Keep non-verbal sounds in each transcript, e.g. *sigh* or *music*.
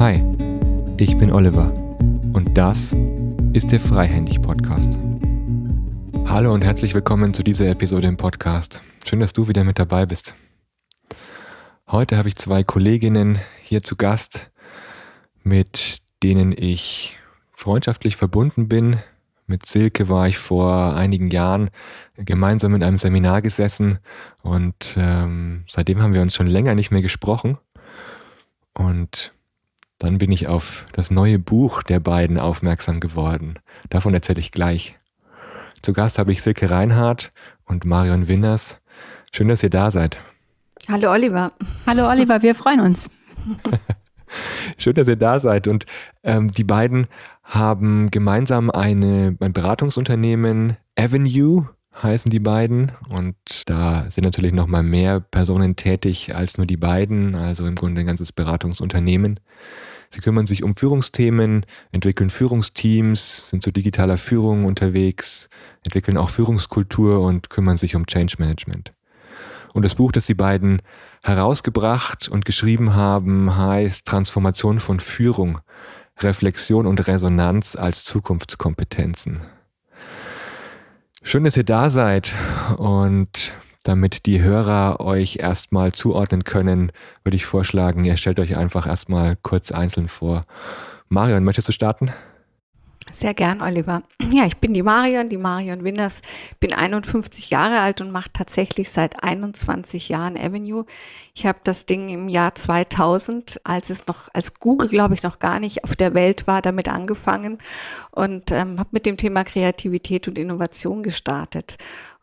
Hi, ich bin Oliver und das ist der Freihändig Podcast. Hallo und herzlich willkommen zu dieser Episode im Podcast. Schön, dass du wieder mit dabei bist. Heute habe ich zwei Kolleginnen hier zu Gast, mit denen ich freundschaftlich verbunden bin. Mit Silke war ich vor einigen Jahren gemeinsam in einem Seminar gesessen und ähm, seitdem haben wir uns schon länger nicht mehr gesprochen. Und dann bin ich auf das neue Buch der beiden aufmerksam geworden. Davon erzähle ich gleich. Zu Gast habe ich Silke Reinhardt und Marion Winners. Schön, dass ihr da seid. Hallo Oliver. Hallo Oliver, wir freuen uns. *laughs* Schön, dass ihr da seid. Und ähm, die beiden haben gemeinsam eine, ein Beratungsunternehmen, Avenue heißen die beiden. Und da sind natürlich noch mal mehr Personen tätig als nur die beiden, also im Grunde ein ganzes Beratungsunternehmen. Sie kümmern sich um Führungsthemen, entwickeln Führungsteams, sind zu digitaler Führung unterwegs, entwickeln auch Führungskultur und kümmern sich um Change Management. Und das Buch, das die beiden herausgebracht und geschrieben haben, heißt Transformation von Führung, Reflexion und Resonanz als Zukunftskompetenzen. Schön, dass ihr da seid und damit die Hörer euch erstmal zuordnen können, würde ich vorschlagen, ihr stellt euch einfach erstmal kurz einzeln vor. Marion, möchtest du starten? Sehr gern, Oliver. *clears throat* Ja, ich bin die Marion, die Marion Winners, bin 51 Jahre alt und mache tatsächlich seit 21 Jahren Avenue. Ich habe das Ding im Jahr 2000, als es noch, als Google, glaube ich, noch gar nicht auf der Welt war, damit angefangen und ähm, habe mit dem Thema Kreativität und Innovation gestartet.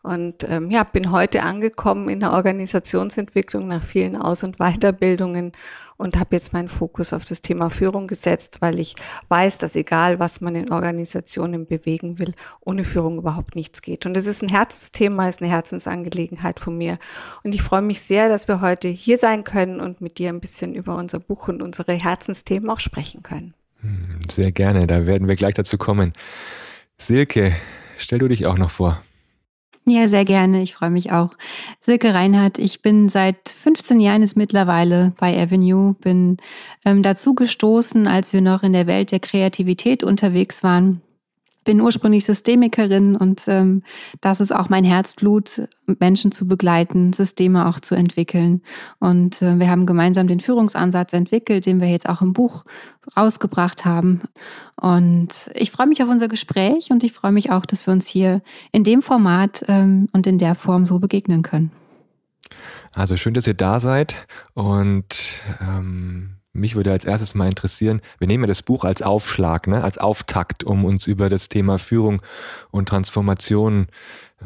Und ähm, ja, bin heute angekommen in der Organisationsentwicklung nach vielen Aus- und Weiterbildungen und habe jetzt meinen Fokus auf das Thema Führung gesetzt, weil ich weiß, dass egal, was man in Organisationen bewegen will, ohne Führung überhaupt nichts geht. Und es ist ein Herzensthema, ist eine Herzensangelegenheit von mir. Und ich freue mich sehr, dass wir heute hier sein können und mit dir ein bisschen über unser Buch und unsere Herzensthemen auch sprechen können. Hm, sehr gerne, da werden wir gleich dazu kommen. Silke, stell du dich auch noch vor. Ja, sehr gerne. Ich freue mich auch. Silke Reinhardt, ich bin seit 15 Jahren jetzt mittlerweile bei Avenue, bin ähm, dazu gestoßen, als wir noch in der Welt der Kreativität unterwegs waren bin ursprünglich Systemikerin und ähm, das ist auch mein Herzblut, Menschen zu begleiten, Systeme auch zu entwickeln. Und äh, wir haben gemeinsam den Führungsansatz entwickelt, den wir jetzt auch im Buch rausgebracht haben. Und ich freue mich auf unser Gespräch und ich freue mich auch, dass wir uns hier in dem Format ähm, und in der Form so begegnen können. Also schön, dass ihr da seid und ähm mich würde als erstes mal interessieren, wir nehmen ja das Buch als Aufschlag, ne, als Auftakt, um uns über das Thema Führung und Transformation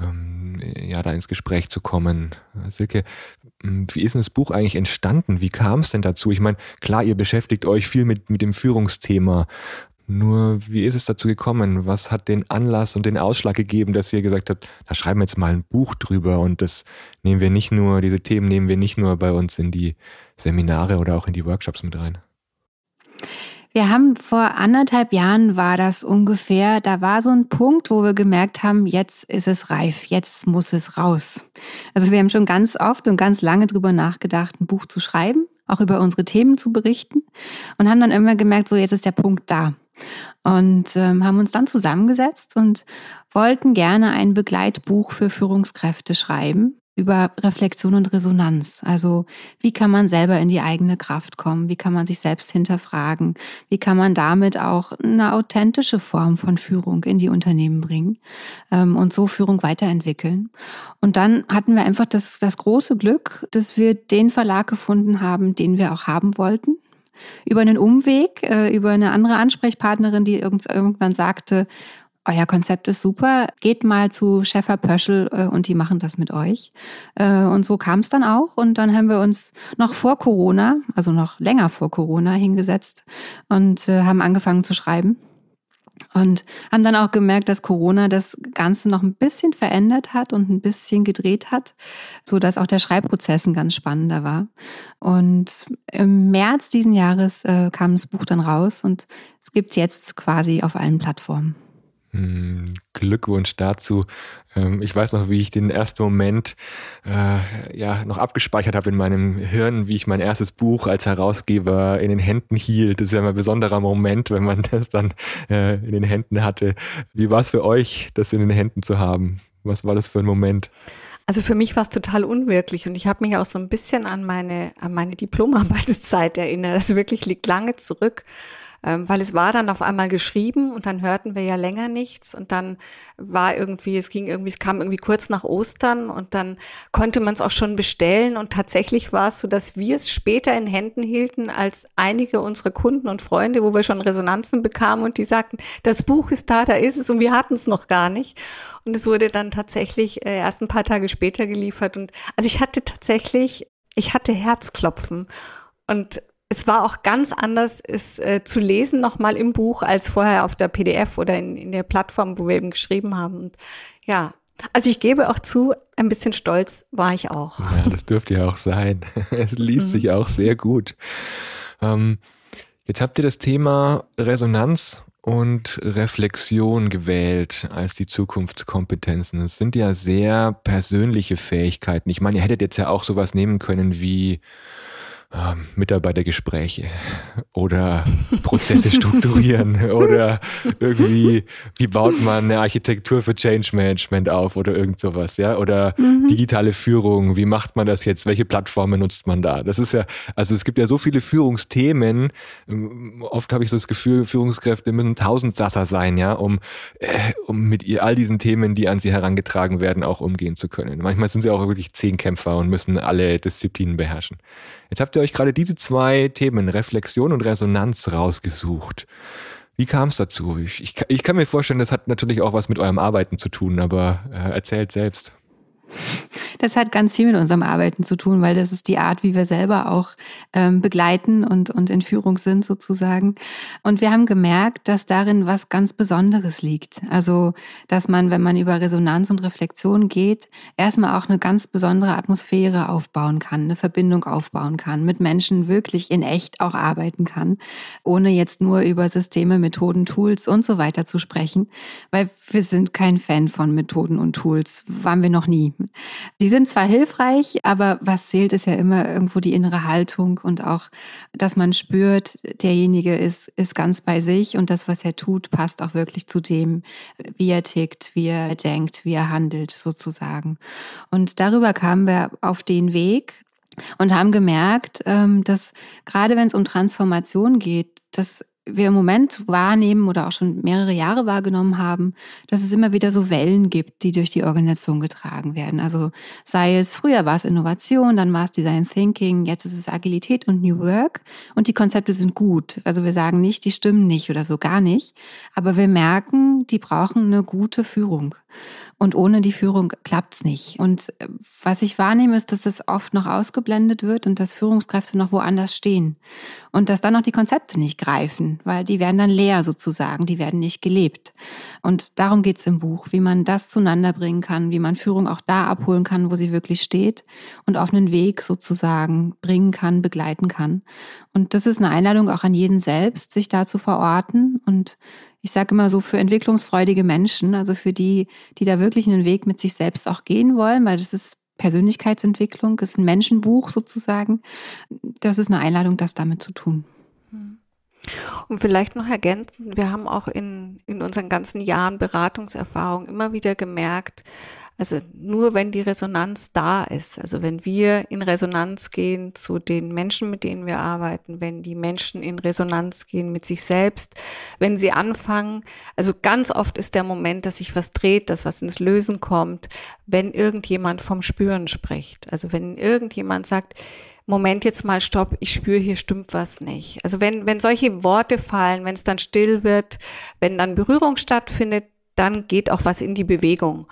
ähm, ja, da ins Gespräch zu kommen. Silke, hm, wie ist denn das Buch eigentlich entstanden? Wie kam es denn dazu? Ich meine, klar, ihr beschäftigt euch viel mit, mit dem Führungsthema, nur wie ist es dazu gekommen? Was hat den Anlass und den Ausschlag gegeben, dass ihr gesagt habt, da schreiben wir jetzt mal ein Buch drüber und das nehmen wir nicht nur, diese Themen nehmen wir nicht nur bei uns in die Seminare oder auch in die Workshops mit rein? Wir haben vor anderthalb Jahren war das ungefähr, da war so ein Punkt, wo wir gemerkt haben, jetzt ist es reif, jetzt muss es raus. Also wir haben schon ganz oft und ganz lange drüber nachgedacht, ein Buch zu schreiben, auch über unsere Themen zu berichten und haben dann immer gemerkt, so jetzt ist der Punkt da und ähm, haben uns dann zusammengesetzt und wollten gerne ein Begleitbuch für Führungskräfte schreiben über Reflexion und Resonanz. Also wie kann man selber in die eigene Kraft kommen? Wie kann man sich selbst hinterfragen? Wie kann man damit auch eine authentische Form von Führung in die Unternehmen bringen ähm, und so Führung weiterentwickeln? Und dann hatten wir einfach das, das große Glück, dass wir den Verlag gefunden haben, den wir auch haben wollten über einen Umweg, äh, über eine andere Ansprechpartnerin, die irgendwann sagte, euer Konzept ist super, geht mal zu Schäfer Pöschel äh, und die machen das mit euch. Äh, und so kam es dann auch. Und dann haben wir uns noch vor Corona, also noch länger vor Corona, hingesetzt und haben angefangen zu schreiben. Und haben dann auch gemerkt, dass Corona das Ganze noch ein bisschen verändert hat und ein bisschen gedreht hat, so dass auch der Schreibprozess ein ganz spannender war. Und im März diesen Jahres äh, kam das Buch dann raus und es gibt es jetzt quasi auf allen Plattformen. Hm, Glückwunsch dazu. Ähm, ich weiß noch, wie ich den ersten Moment äh, ja noch abgespeichert habe in meinem Hirn, wie ich mein erstes Buch als Herausgeber in den Händen hielt. Das ist ja immer ein besonderer Moment, wenn man *laughs* das dann äh, in den Händen hatte. Wie war es für euch, das in den Händen zu haben? Was war das für ein Moment? Also für mich war es total unwirklich und ich habe mich auch so ein bisschen an meine, an meine Diplomarbeitszeit *laughs* erinnert. Das wirklich liegt lange zurück ähm, weil es war dann auf einmal geschrieben und dann hörten wir ja länger nichts und dann war irgendwie, es ging irgendwie, es kam irgendwie kurz nach Ostern und dann konnte man es auch schon bestellen und tatsächlich war es so, dass wir es später in Händen hielten als einige unserer Kunden und Freunde, wo wir schon Resonanzen bekamen und die sagten, das Buch ist da, da ist es und wir hatten es noch gar nicht. Und es wurde dann tatsächlich äh, erst ein paar Tage später geliefert und also ich hatte tatsächlich, ich hatte Herzklopfen und es war auch ganz anders, es äh, zu lesen nochmal im Buch als vorher auf der PDF oder in, in der Plattform, wo wir eben geschrieben haben. Und ja, also ich gebe auch zu, ein bisschen stolz war ich auch. Ja, das dürfte ja auch sein. *laughs* Es liest mhm. sich auch sehr gut. Ähm, jetzt habt ihr das Thema Resonanz und Reflexion gewählt als die Zukunftskompetenzen. Das sind ja sehr persönliche Fähigkeiten. Ich meine, ihr hättet jetzt ja auch sowas nehmen können wie ähm, Mitarbeitergespräche oder Prozesse strukturieren *laughs* oder irgendwie, wie baut man eine Architektur für Change Management auf oder irgend sowas, ja, oder mhm. digitale Führung, wie macht man das jetzt, welche Plattformen nutzt man da? Das ist ja, also es gibt ja so viele Führungsthemen, ähm, oft habe ich so das Gefühl, Führungskräfte müssen Tausendsasser sein, ja, um, äh, um mit ihr all diesen Themen, die an sie herangetragen werden, auch umgehen zu können. Manchmal sind sie auch wirklich Zehnkämpfer und müssen alle Disziplinen beherrschen. Jetzt habt ihr euch gerade diese zwei Themen, Reflexion und Resonanz, rausgesucht. Wie kam es dazu? Ich, ich, ich, kann mir vorstellen, das hat natürlich auch was mit eurem Arbeiten zu tun, aber äh, erzählt selbst. Das hat ganz viel mit unserem Arbeiten zu tun, weil das ist die Art, wie wir selber auch ähm, begleiten und, und in Führung sind sozusagen. Und wir haben gemerkt, dass darin was ganz Besonderes liegt. Also, dass man, wenn man über Resonanz und Reflexion geht, erstmal auch eine ganz besondere Atmosphäre aufbauen kann, eine Verbindung aufbauen kann, mit Menschen wirklich in echt auch arbeiten kann, ohne jetzt nur über Systeme, Methoden, Tools und so weiter zu sprechen, weil wir sind kein Fan von Methoden und Tools, waren wir noch nie. Die sind zwar hilfreich, aber was zählt, ist ja immer irgendwo die innere Haltung und auch, dass man spürt, derjenige ist, ist ganz bei sich und das, was er tut, passt auch wirklich zu dem, wie er tickt, wie er denkt, wie er handelt sozusagen. Und darüber kamen wir auf den Weg, und haben gemerkt, ähm, dass gerade wenn es um Transformation geht, dass wir im Moment wahrnehmen oder auch schon mehrere Jahre wahrgenommen haben, dass es immer wieder so Wellen gibt, die durch die Organisation getragen werden. Also sei es, früher war es Innovation, dann war es Design Thinking, jetzt ist es Agilität und New Work und die Konzepte sind gut. Also wir sagen nicht, die stimmen nicht oder so gar nicht, aber wir merken, die brauchen eine gute Führung. Und ohne die Führung klappt's nicht. Und äh, was ich wahrnehme, ist, dass das oft noch ausgeblendet wird und dass Führungskräfte noch woanders stehen. Und dass dann noch die Konzepte nicht greifen, weil die werden dann leer sozusagen, die werden nicht gelebt. Und darum geht's im Buch, wie man das zueinander bringen kann, wie man Führung auch da abholen kann, wo sie wirklich steht und auf einen Weg sozusagen bringen kann, begleiten kann. Und das ist eine Einladung auch an jeden selbst, sich da zu verorten und ich sage immer so für entwicklungsfreudige Menschen, also für die, die da wirklich einen Weg mit sich selbst auch gehen wollen, weil das ist Persönlichkeitsentwicklung, ist ein Menschenbuch sozusagen. Das ist eine Einladung, das damit zu tun. Und vielleicht noch ergänzen, wir haben auch in, in unseren ganzen Jahren Beratungserfahrung immer wieder gemerkt, also nur wenn die Resonanz da ist, also wenn wir in Resonanz gehen zu den Menschen, mit denen wir arbeiten, wenn die Menschen in Resonanz gehen mit sich selbst, wenn sie anfangen, also ganz oft ist der Moment, dass sich was dreht, dass was ins Lösen kommt, wenn irgendjemand vom Spüren spricht. Also wenn irgendjemand sagt, Moment jetzt mal, stopp, ich spüre, hier stimmt was nicht. Also wenn, wenn solche Worte fallen, wenn es dann still wird, wenn dann Berührung stattfindet, dann geht auch was in die Bewegung.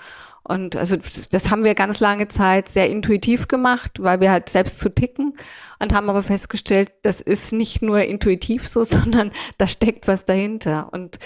Und also das haben wir ganz lange Zeit sehr intuitiv gemacht, weil wir halt selbst zu ticken und haben aber festgestellt, das ist nicht nur intuitiv so, *laughs* sondern da steckt was dahinter. Und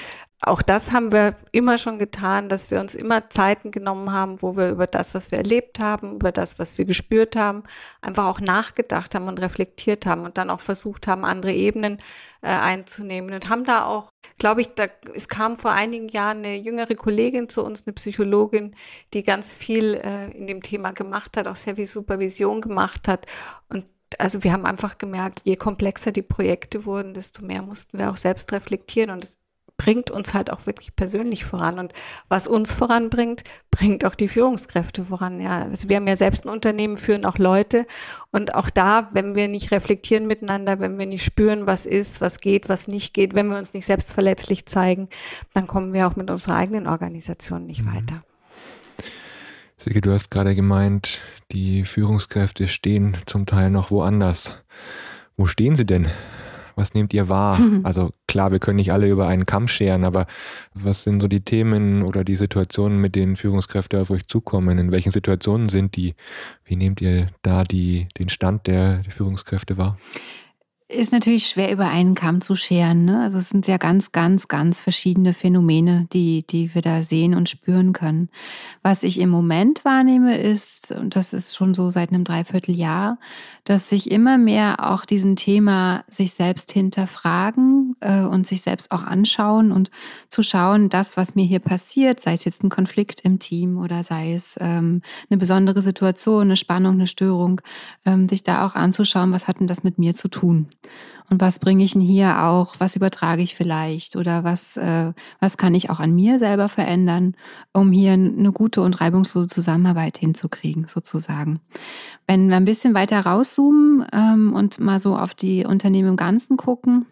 auch das haben wir immer schon getan, dass wir uns immer Zeiten genommen haben, wo wir über das, was wir erlebt haben, über das, was wir gespürt haben, einfach auch nachgedacht haben und reflektiert haben und dann auch versucht haben, andere Ebenen äh, einzunehmen und haben da auch, glaube ich, da, es kam vor einigen Jahren eine jüngere Kollegin zu uns, eine Psychologin, die ganz viel äh, in dem Thema gemacht hat, auch sehr viel Supervision gemacht hat und also wir haben einfach gemerkt, je komplexer die Projekte wurden, desto mehr mussten wir auch selbst reflektieren und es bringt uns halt auch wirklich persönlich voran. Und was uns voranbringt, bringt auch die Führungskräfte voran. Ja, also wir haben ja selbst ein Unternehmen, führen auch Leute. Und auch da, wenn wir nicht reflektieren miteinander, wenn wir nicht spüren, was ist, was geht, was nicht geht, wenn wir uns nicht selbst verletzlich zeigen, dann kommen wir auch mit unserer eigenen Organisation nicht mhm. weiter. Silke, du hast gerade gemeint, die Führungskräfte stehen zum Teil noch woanders. Wo stehen sie denn? Was nehmt ihr wahr? Also klar, wir können nicht alle über einen Kamm scheren, aber was sind so die Themen oder die Situationen, mit denen Führungskräfte auf euch zukommen? In welchen Situationen sind die? Wie nehmt ihr da die, den Stand der, der Führungskräfte wahr? Ist natürlich schwer über einen Kamm zu scheren. Ne? Also es sind ja ganz, ganz, ganz verschiedene Phänomene, die, die wir da sehen und spüren können. Was ich im Moment wahrnehme, ist, und das ist schon so seit einem Dreivierteljahr, dass sich immer mehr auch diesem Thema sich selbst hinterfragen äh, und sich selbst auch anschauen und zu schauen, das, was mir hier passiert, sei es jetzt ein Konflikt im Team oder sei es ähm, eine besondere Situation, eine Spannung, eine Störung, ähm, sich da auch anzuschauen, was hat denn das mit mir zu tun? Und was bringe ich denn hier auch, was übertrage ich vielleicht oder was, äh, was kann ich auch an mir selber verändern, um hier eine gute und reibungslose Zusammenarbeit hinzukriegen, sozusagen. Wenn wir ein bisschen weiter rauszoomen ähm, und mal so auf die Unternehmen im Ganzen gucken,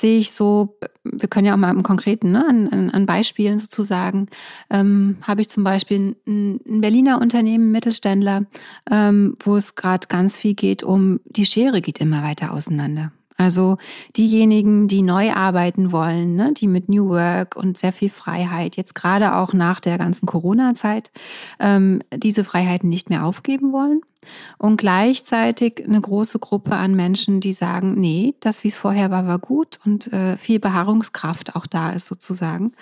sehe ich so, wir können ja auch mal im Konkreten, ne, an, an, Beispielen sozusagen, ähm, habe ich zum Beispiel ein, ein Berliner Unternehmen, Mittelständler, ähm, wo es gerade ganz viel geht um, die Schere geht immer weiter auseinander. Also diejenigen, die neu arbeiten wollen, ne, die mit New Work und sehr viel Freiheit, jetzt gerade auch nach der ganzen Corona-Zeit, ähm, diese Freiheiten nicht mehr aufgeben wollen. Und gleichzeitig eine große Gruppe an Menschen, die sagen, nee, das, wie es vorher war, war gut und äh, viel Beharrungskraft auch da ist sozusagen.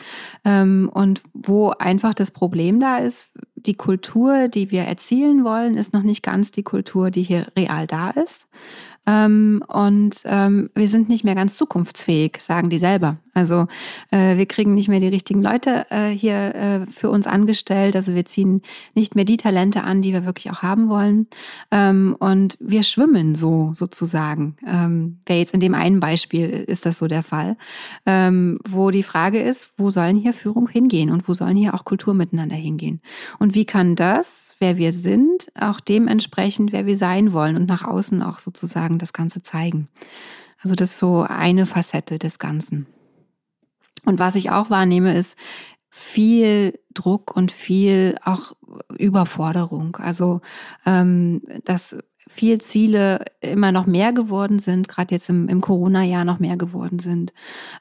Ähm, und wo einfach das Problem da ist, die Kultur, die wir erzielen wollen, ist noch nicht ganz die Kultur, die hier real da ist. Ähm, und ähm, wir sind nicht mehr ganz zukunftsfähig, sagen die selber. Also äh, wir kriegen nicht mehr die richtigen Leute äh, hier äh, für uns angestellt. Also wir ziehen nicht mehr die Talente an, die wir wirklich auch haben wollen. Ähm, und wir schwimmen so sozusagen. Ähm, Wäre jetzt in dem einen Beispiel ist das so der Fall, ähm, wo die Frage ist, wo sollen hier Führung hingehen und wo sollen hier auch Kultur miteinander hingehen? Und wie kann das, wer wir sind, auch dementsprechend, wer wir sein wollen und nach außen auch sozusagen das Ganze zeigen. Also das ist so eine Facette des Ganzen. Und was ich auch wahrnehme, ist viel Druck und viel auch Überforderung. Also ähm, das viel Ziele immer noch mehr geworden sind, gerade jetzt im, im Corona-Jahr noch mehr geworden sind.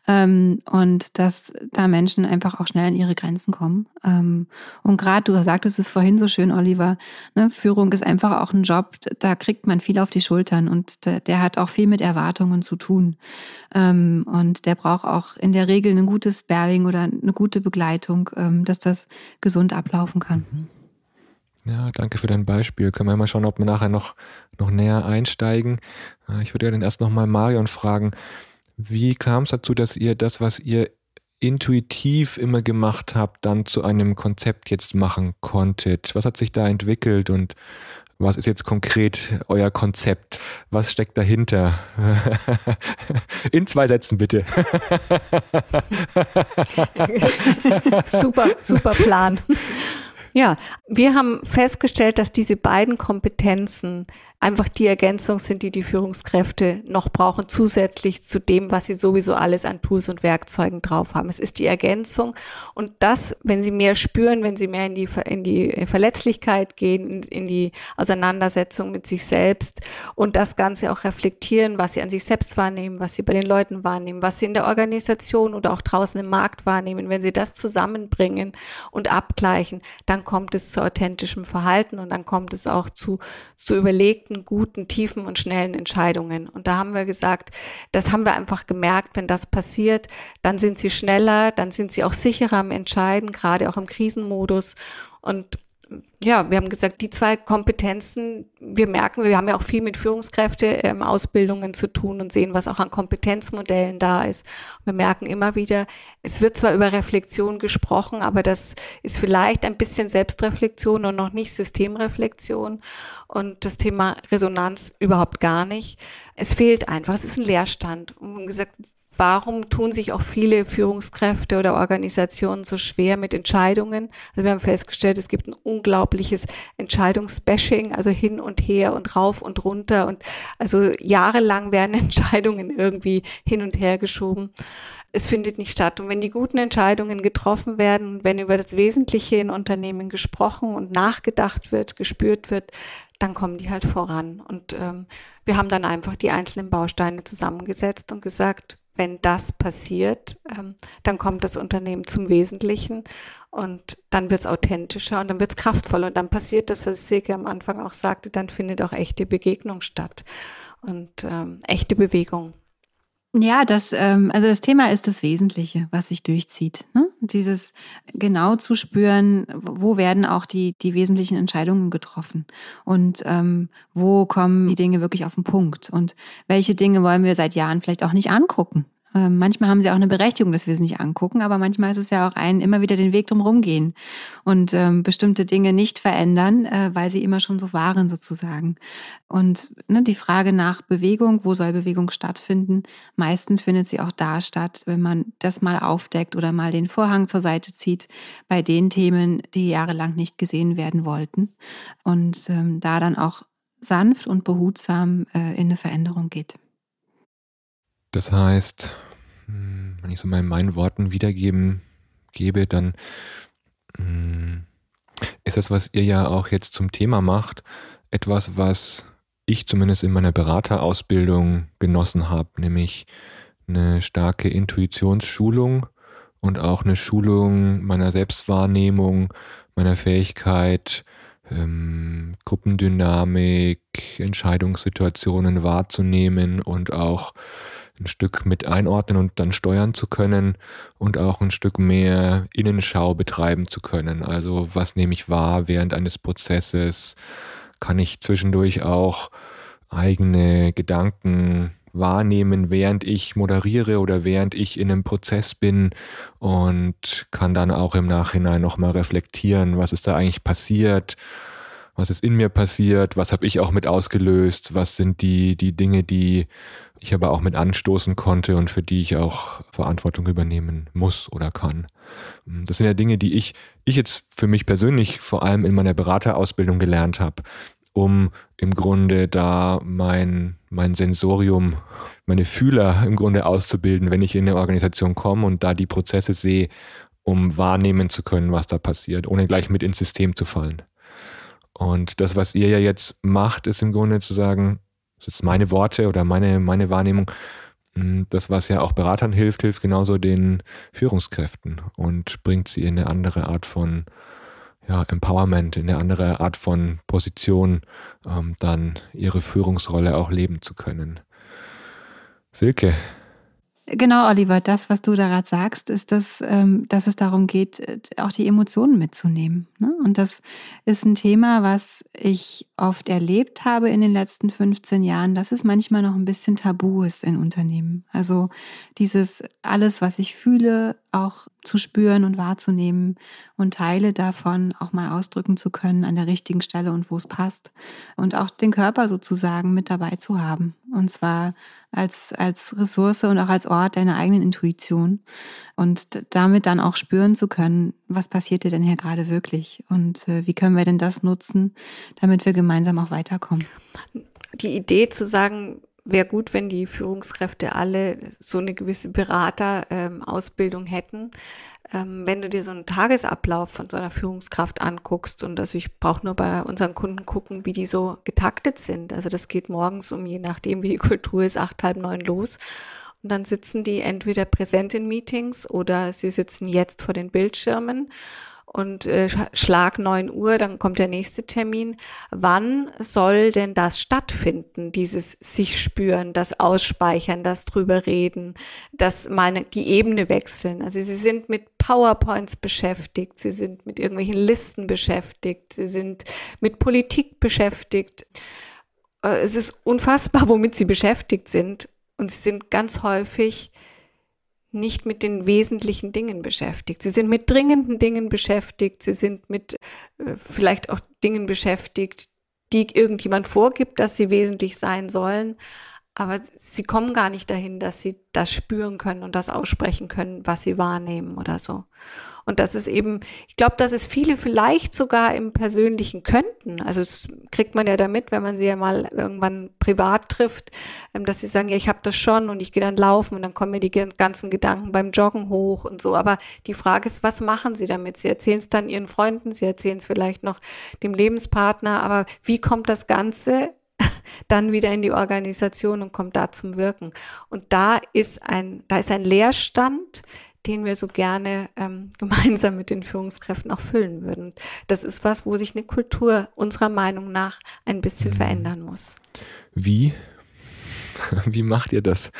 Ähm, und dass da Menschen einfach auch schnell an ihre Grenzen kommen. Ähm, und gerade, du sagtest es vorhin so schön, Oliver, ne, Führung ist einfach auch ein Job, da kriegt man viel auf die Schultern und der, der hat auch viel mit Erwartungen zu tun. Ähm, und der braucht auch in der Regel ein gutes Sparring oder eine gute Begleitung, ähm, dass das gesund ablaufen kann. Mhm. Ja, danke für dein Beispiel. Können wir mal schauen, ob wir nachher noch, noch näher einsteigen. Äh, ich würde ja dann erst nochmal Marion fragen, wie kam es dazu, dass ihr das, was ihr intuitiv immer gemacht habt, dann zu einem Konzept jetzt machen konntet? Was hat sich da entwickelt und was ist jetzt konkret euer Konzept? Was steckt dahinter? *laughs* In zwei Sätzen bitte. *laughs* super, super Plan. *laughs* Ja, wir haben festgestellt, dass diese beiden Kompetenzen einfach die Ergänzung sind, die die Führungskräfte noch brauchen, zusätzlich zu dem, was sie sowieso alles an Tools und Werkzeugen drauf haben. Es ist die Ergänzung und das, wenn sie mehr spüren, wenn sie mehr in die, in die Verletzlichkeit gehen, in, in die Auseinandersetzung mit sich selbst und das Ganze auch reflektieren, was sie an sich selbst wahrnehmen, was sie bei den Leuten wahrnehmen, was sie in der Organisation oder auch draußen im Markt wahrnehmen, wenn sie das zusammenbringen und abgleichen, dann kommt es zu authentischem Verhalten und dann kommt es auch zu, zu überlegten, guten, tiefen und schnellen Entscheidungen. Und da haben wir gesagt, das haben wir einfach gemerkt, wenn das passiert, dann sind sie schneller, dann sind sie auch sicherer am Entscheiden, gerade auch im Krisenmodus. Und ja, wir haben gesagt, die zwei Kompetenzen, wir merken, wir haben ja auch viel mit Führungskräfte-Ausbildungen ähm, zu tun und sehen, was auch an Kompetenzmodellen da ist. Wir merken immer wieder, es wird zwar über Reflexion gesprochen, aber das ist vielleicht ein bisschen Selbstreflexion und noch nicht Systemreflexion und das Thema Resonanz überhaupt gar nicht. Es fehlt einfach, es ist ein Leerstand. Und gesagt, warum tun sich auch viele Führungskräfte oder Organisationen so schwer mit Entscheidungen? Also wir haben festgestellt, es gibt ein unglaubliches Entscheidungsbashing, also hin und her und rauf und runter und also jahrelang werden *laughs* Entscheidungen irgendwie hin und her geschoben. Es findet nicht statt. Und wenn die guten Entscheidungen getroffen werden, wenn über das Wesentliche in Unternehmen gesprochen und nachgedacht wird, gespürt wird, dann kommen die halt voran. Und ähm, wir haben dann einfach die einzelnen Bausteine zusammengesetzt und gesagt, wenn das passiert, ähm, dann kommt das Unternehmen zum Wesentlichen und dann wird es authentischer und dann wird es kraftvoller und dann passiert das, was Silke am Anfang auch sagte, dann findet auch echte Begegnung statt und ähm, echte Bewegung. Ja, das, ähm, also das Thema ist das Wesentliche, was sich durchzieht. Ne? Dieses genau zu spüren, wo werden auch die, die wesentlichen Entscheidungen getroffen und ähm, wo kommen die Dinge wirklich auf den Punkt und welche Dinge wollen wir seit Jahren vielleicht auch nicht angucken. Ähm, manchmal haben sie auch eine Berechtigung, dass wir es nicht angucken, aber manchmal ist es ja auch ein immer wieder den Weg drumherum gehen und ähm, bestimmte Dinge nicht verändern, äh, weil sie immer schon so waren sozusagen. Und ne, die Frage nach Bewegung, wo soll Bewegung stattfinden? Meistens findet sie auch da statt, wenn man das mal aufdeckt oder mal den Vorhang zur Seite zieht bei den Themen, die jahrelang nicht gesehen werden wollten und ähm, da dann auch sanft und behutsam äh, in eine Veränderung geht. Das heißt, hm, wenn ich so mal in meinen Worten wiedergeben gebe, dann hm, ist das, was ihr ja auch jetzt zum Thema macht, etwas, was ich zumindest in meiner Beraterausbildung genossen habe, nämlich eine starke Intuitionsschulung und auch eine Schulung meiner Selbstwahrnehmung, meiner Fähigkeit, ähm, Gruppendynamik, Entscheidungssituationen wahrzunehmen und auch ein Stück mit einordnen und dann steuern zu können und auch ein Stück mehr Innenschau betreiben zu können. Also was nehme ich wahr während eines Prozesses? Kann ich zwischendurch auch eigene Gedanken wahrnehmen, während ich moderiere oder während ich in einem Prozess bin und kann dann auch im Nachhinein nochmal reflektieren, was ist da eigentlich passiert, was ist in mir passiert, was habe ich auch mit ausgelöst, was sind die, die Dinge, die ich aber auch mit anstoßen konnte und für die ich auch Verantwortung übernehmen muss oder kann. Das sind ja Dinge, die ich, ich jetzt für mich persönlich vor allem in meiner Beraterausbildung gelernt habe, um im Grunde da mein, mein Sensorium, meine Fühler im Grunde auszubilden, wenn ich in eine Organisation komme und da die Prozesse sehe, um wahrnehmen zu können, was da passiert, ohne gleich mit ins System zu fallen. Und das, was ihr ja jetzt macht, ist im Grunde zu sagen, das ist meine Worte oder meine, meine Wahrnehmung, hm, das, was ja auch Beratern hilft, hilft genauso den Führungskräften und bringt sie in eine andere Art von ja, Empowerment, in eine andere Art von Position, ähm, dann ihre Führungsrolle auch leben zu können. Silke, Genau, Oliver, das, was du da gerade sagst, ist, dass, ähm, dass es darum geht, äh, auch die Emotionen mitzunehmen. Ne? Und das ist ein Thema, was ich oft erlebt habe in den letzten 15 Jahren, dass es manchmal noch ein bisschen tabu ist in Unternehmen. Also dieses alles, was ich fühle, auch zu spüren und wahrzunehmen und Teile davon auch mal ausdrücken zu können an der richtigen Stelle und wo es passt. Und auch den Körper sozusagen mit dabei zu haben. Und zwar als, als Ressource und auch als Ort deiner eigenen Intuition. Und damit dann auch spüren zu können, was passiert dir denn hier gerade wirklich? Und äh, wie können wir denn das nutzen, damit wir gemeinsam auch weiterkommen? Die Idee zu sagen, wäre gut, wenn die Führungskräfte alle so eine gewisse Beraterausbildung ähm, hätten. Ähm, wenn du dir so einen Tagesablauf von so einer Führungskraft anguckst und also ich brauche nur bei unseren Kunden gucken, wie die so getaktet sind. Also das geht morgens um je nachdem, wie die Kultur ist, acht, halb neun los. Und dann sitzen die entweder präsent in Meetings oder sie sitzen jetzt vor den Bildschirmen und äh, Schlag 9 Uhr, dann kommt der nächste Termin. Wann soll denn das stattfinden, dieses sich spüren, das Ausspeichern, das drüber reden, das meine, die Ebene wechseln? Also sie sind mit PowerPoints beschäftigt, sie sind mit irgendwelchen Listen beschäftigt, sie sind mit Politik beschäftigt. Äh, es ist unfassbar, *laughs* womit sie beschäftigt sind. Und sie sind ganz häufig nicht mit den wesentlichen Dingen beschäftigt. Sie sind mit dringenden Dingen beschäftigt. Sie sind mit äh, vielleicht auch Dingen beschäftigt, die irgendjemand vorgibt, dass sie wesentlich sein sollen. Aber sie kommen gar nicht dahin, dass sie das spüren können und das aussprechen können, was sie wahrnehmen oder so. Und das ist eben, ich glaube, dass es viele vielleicht sogar im Persönlichen könnten. Also das kriegt man ja damit, wenn man sie ja mal irgendwann privat trifft, ähm, dass sie sagen, ja, ich habe das schon und ich gehe dann laufen und dann kommen mir die ganzen Gedanken beim Joggen hoch und so. Aber die Frage ist, was machen sie damit? Sie erzählen es dann ihren Freunden, sie erzählen es vielleicht noch dem Lebenspartner, aber wie kommt das Ganze *laughs* dann wieder in die Organisation und kommt da zum Wirken. Und da ist ein, da ist ein Leerstand, den wir so gerne ähm, *laughs* gemeinsam mit den Führungskräften auch füllen würden. Das ist was, wo sich eine Kultur unserer Meinung nach ein bisschen mhm. verändern muss. Wie? *laughs* Wie macht ihr das?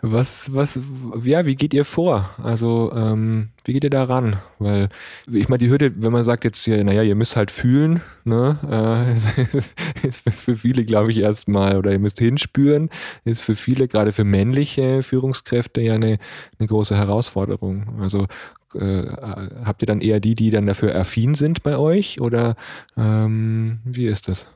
Was, was, ja, wie geht ihr vor? Also, ähm, wie geht ihr da ran? Weil, ich meine, die Hürde, wenn man sagt jetzt, ja, naja, ihr müsst halt fühlen, ne, äh, *laughs* ist für viele, glaube ich, erstmal, oder ihr müsst hinspüren, ist für viele, gerade für männliche Führungskräfte ja eine, eine große Herausforderung. Also, äh, habt ihr dann eher die, die dann dafür affin sind bei euch, oder ähm, wie ist das?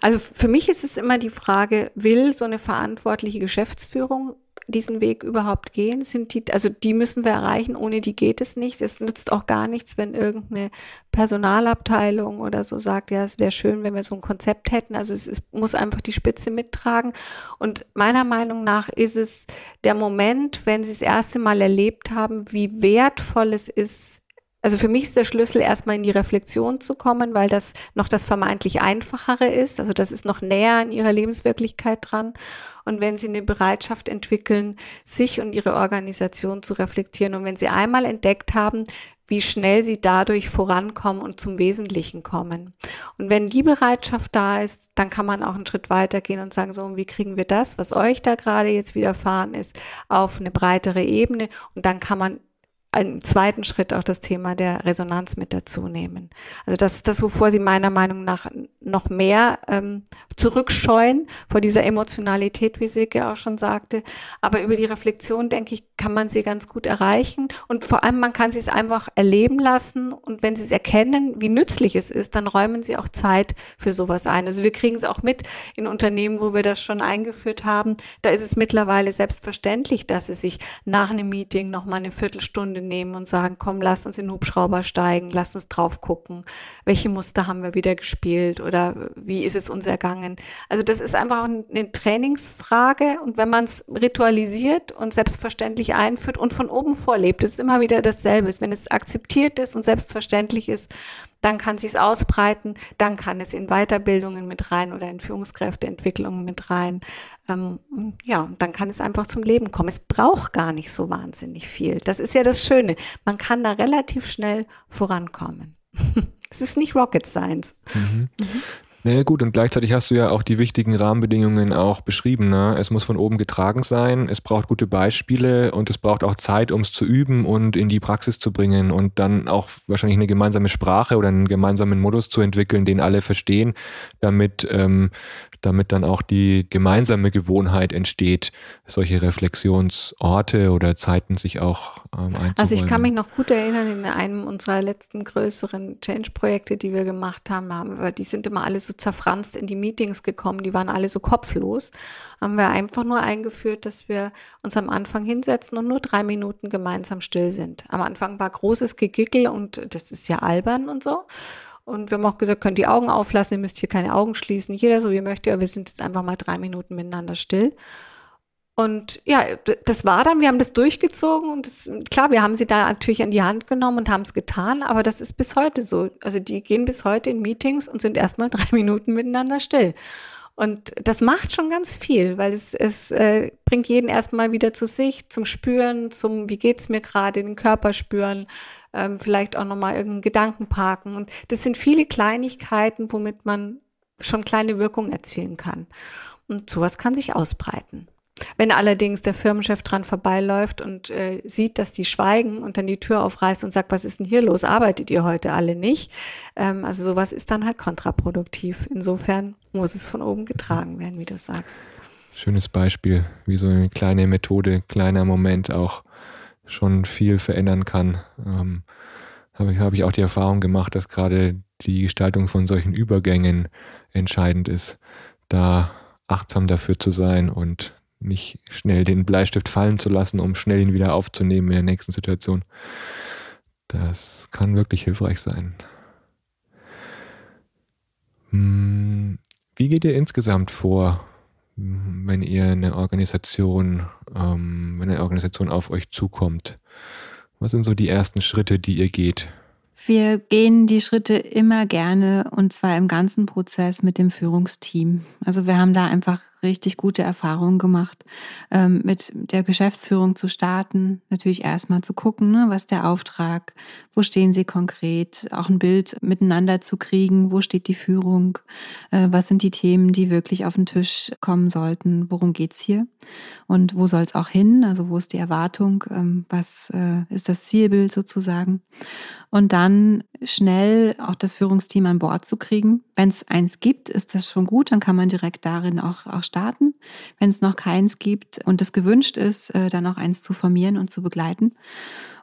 Also für mich ist es immer die Frage, will so eine verantwortliche Geschäftsführung diesen Weg überhaupt gehen? Sind die, also die müssen wir erreichen, ohne die geht es nicht. Es nützt auch gar nichts, wenn irgendeine Personalabteilung oder so sagt, ja, es wäre schön, wenn wir so ein Konzept hätten. Also es, es muss einfach die Spitze mittragen. Und meiner Meinung nach ist es der Moment, wenn sie das erste Mal erlebt haben, wie wertvoll es ist, also für mich ist der Schlüssel erstmal in die Reflexion zu kommen, weil das noch das vermeintlich einfachere ist. Also das ist noch näher an ihrer Lebenswirklichkeit dran. Und wenn sie eine Bereitschaft entwickeln, sich und ihre Organisation zu reflektieren und wenn sie einmal entdeckt haben, wie schnell sie dadurch vorankommen und zum Wesentlichen kommen. Und wenn die Bereitschaft da ist, dann kann man auch einen Schritt weitergehen und sagen, so, wie kriegen wir das, was euch da gerade jetzt widerfahren ist, auf eine breitere Ebene? Und dann kann man einen zweiten Schritt auch das Thema der Resonanz mit dazu nehmen. Also das ist das, wovor sie meiner Meinung nach noch mehr ähm, zurückscheuen, vor dieser Emotionalität, wie Silke auch schon sagte. Aber über die Reflexion, denke ich, kann man sie ganz gut erreichen. Und vor allem, man kann sie es einfach erleben lassen. Und wenn sie es erkennen, wie nützlich es ist, dann räumen sie auch Zeit für sowas ein. Also wir kriegen es auch mit in Unternehmen, wo wir das schon eingeführt haben. Da ist es mittlerweile selbstverständlich, dass sie sich nach einem Meeting noch mal eine Viertelstunde Stunde nehmen und sagen, komm, lass uns in den Hubschrauber steigen, lass uns drauf gucken, welche Muster haben wir wieder gespielt oder wie ist es uns ergangen. Also das ist einfach eine Trainingsfrage und wenn man es ritualisiert und selbstverständlich einführt und von oben vorlebt, ist immer wieder dasselbe. Wenn es akzeptiert ist und selbstverständlich ist, dann kann sich ausbreiten, dann kann es in Weiterbildungen mit rein oder in Führungskräfteentwicklungen mit rein. Ähm, ja, dann kann es einfach zum Leben kommen. Es braucht gar nicht so wahnsinnig viel. Das ist ja das Schöne. Man kann da relativ schnell vorankommen. *laughs* es ist nicht Rocket Science. Mhm. Mhm. Naja gut, und gleichzeitig hast du ja auch die wichtigen Rahmenbedingungen auch beschrieben. Ne? Es muss von oben getragen sein, es braucht gute Beispiele und es braucht auch Zeit, um es zu üben und in die Praxis zu bringen und dann auch wahrscheinlich eine gemeinsame Sprache oder einen gemeinsamen Modus zu entwickeln, den alle verstehen, damit, ähm, damit dann auch die gemeinsame Gewohnheit entsteht, solche Reflexionsorte oder Zeiten sich auch ähm. Also ich kann mich noch gut erinnern, in einem unserer letzten größeren Change-Projekte, die wir gemacht haben, haben wir, die sind immer alles so zerfranst in die Meetings gekommen, die waren alle so kopflos, haben wir einfach nur eingeführt, dass wir uns am Anfang hinsetzen und nur drei Minuten gemeinsam still sind. Am Anfang war großes Gegickel und das ist ja albern und so. Und wir haben auch gesagt, könnt die Augen auflassen, ihr müsst hier keine Augen schließen, jeder so wie möchte, aber wir sind jetzt einfach mal drei Minuten miteinander still. Und ja, das war dann, wir haben das durchgezogen und das, klar, wir haben sie da natürlich an die Hand genommen und haben es getan, aber das ist bis heute so. Also die gehen bis heute in Meetings und sind erstmal *laughs* drei Minuten miteinander still. Und das macht schon ganz viel, weil es, es äh, bringt jeden erstmal wieder zu sich, zum Spüren, zum, wie geht's mir gerade, den Körper spüren, ähm, vielleicht auch nochmal irgendeinen Gedanken parken. Und das sind viele Kleinigkeiten, womit man schon kleine Wirkung erzielen kann. Und sowas kann sich ausbreiten. Wenn allerdings der Firmenchef dran vorbeiläuft und äh, sieht, dass die schweigen und dann die Tür aufreißt und sagt, was ist denn hier los? Arbeitet ihr heute alle nicht? Ähm, also sowas ist dann halt kontraproduktiv. Insofern muss es von oben getragen werden, wie du sagst. Schönes Beispiel, wie so eine kleine Methode, kleiner Moment auch schon viel verändern kann. Ähm, habe ich, hab ich auch die Erfahrung gemacht, dass gerade die Gestaltung von solchen Übergängen entscheidend ist, da achtsam dafür zu sein und nicht schnell den Bleistift fallen zu lassen, um schnell ihn wieder aufzunehmen in der nächsten Situation. Das kann wirklich hilfreich sein. Hm, wie geht ihr insgesamt vor, wenn ihr eine Organisation, ähm, wenn eine Organisation auf euch zukommt? Was sind so die ersten Schritte, die ihr geht? Wir gehen die Schritte immer gerne und zwar im ganzen Prozess mit dem Führungsteam. Also wir haben da einfach richtig gute Erfahrungen gemacht, ähm, mit der Geschäftsführung zu starten. Natürlich erstmal zu gucken, ne, was der Auftrag, wo stehen sie konkret, auch ein Bild miteinander zu kriegen, wo steht die Führung, äh, was sind die Themen, die wirklich auf den Tisch kommen sollten, worum geht's hier und wo soll es auch hin, also wo ist die Erwartung, ähm, was äh, ist das Zielbild sozusagen. Und dann schnell auch das Führungsteam an Bord zu kriegen. Wenn es eins gibt, ist das schon gut, dann kann man direkt darin auch, auch starten. Wenn es noch keins gibt und es gewünscht ist, äh, dann auch eins zu formieren und zu begleiten.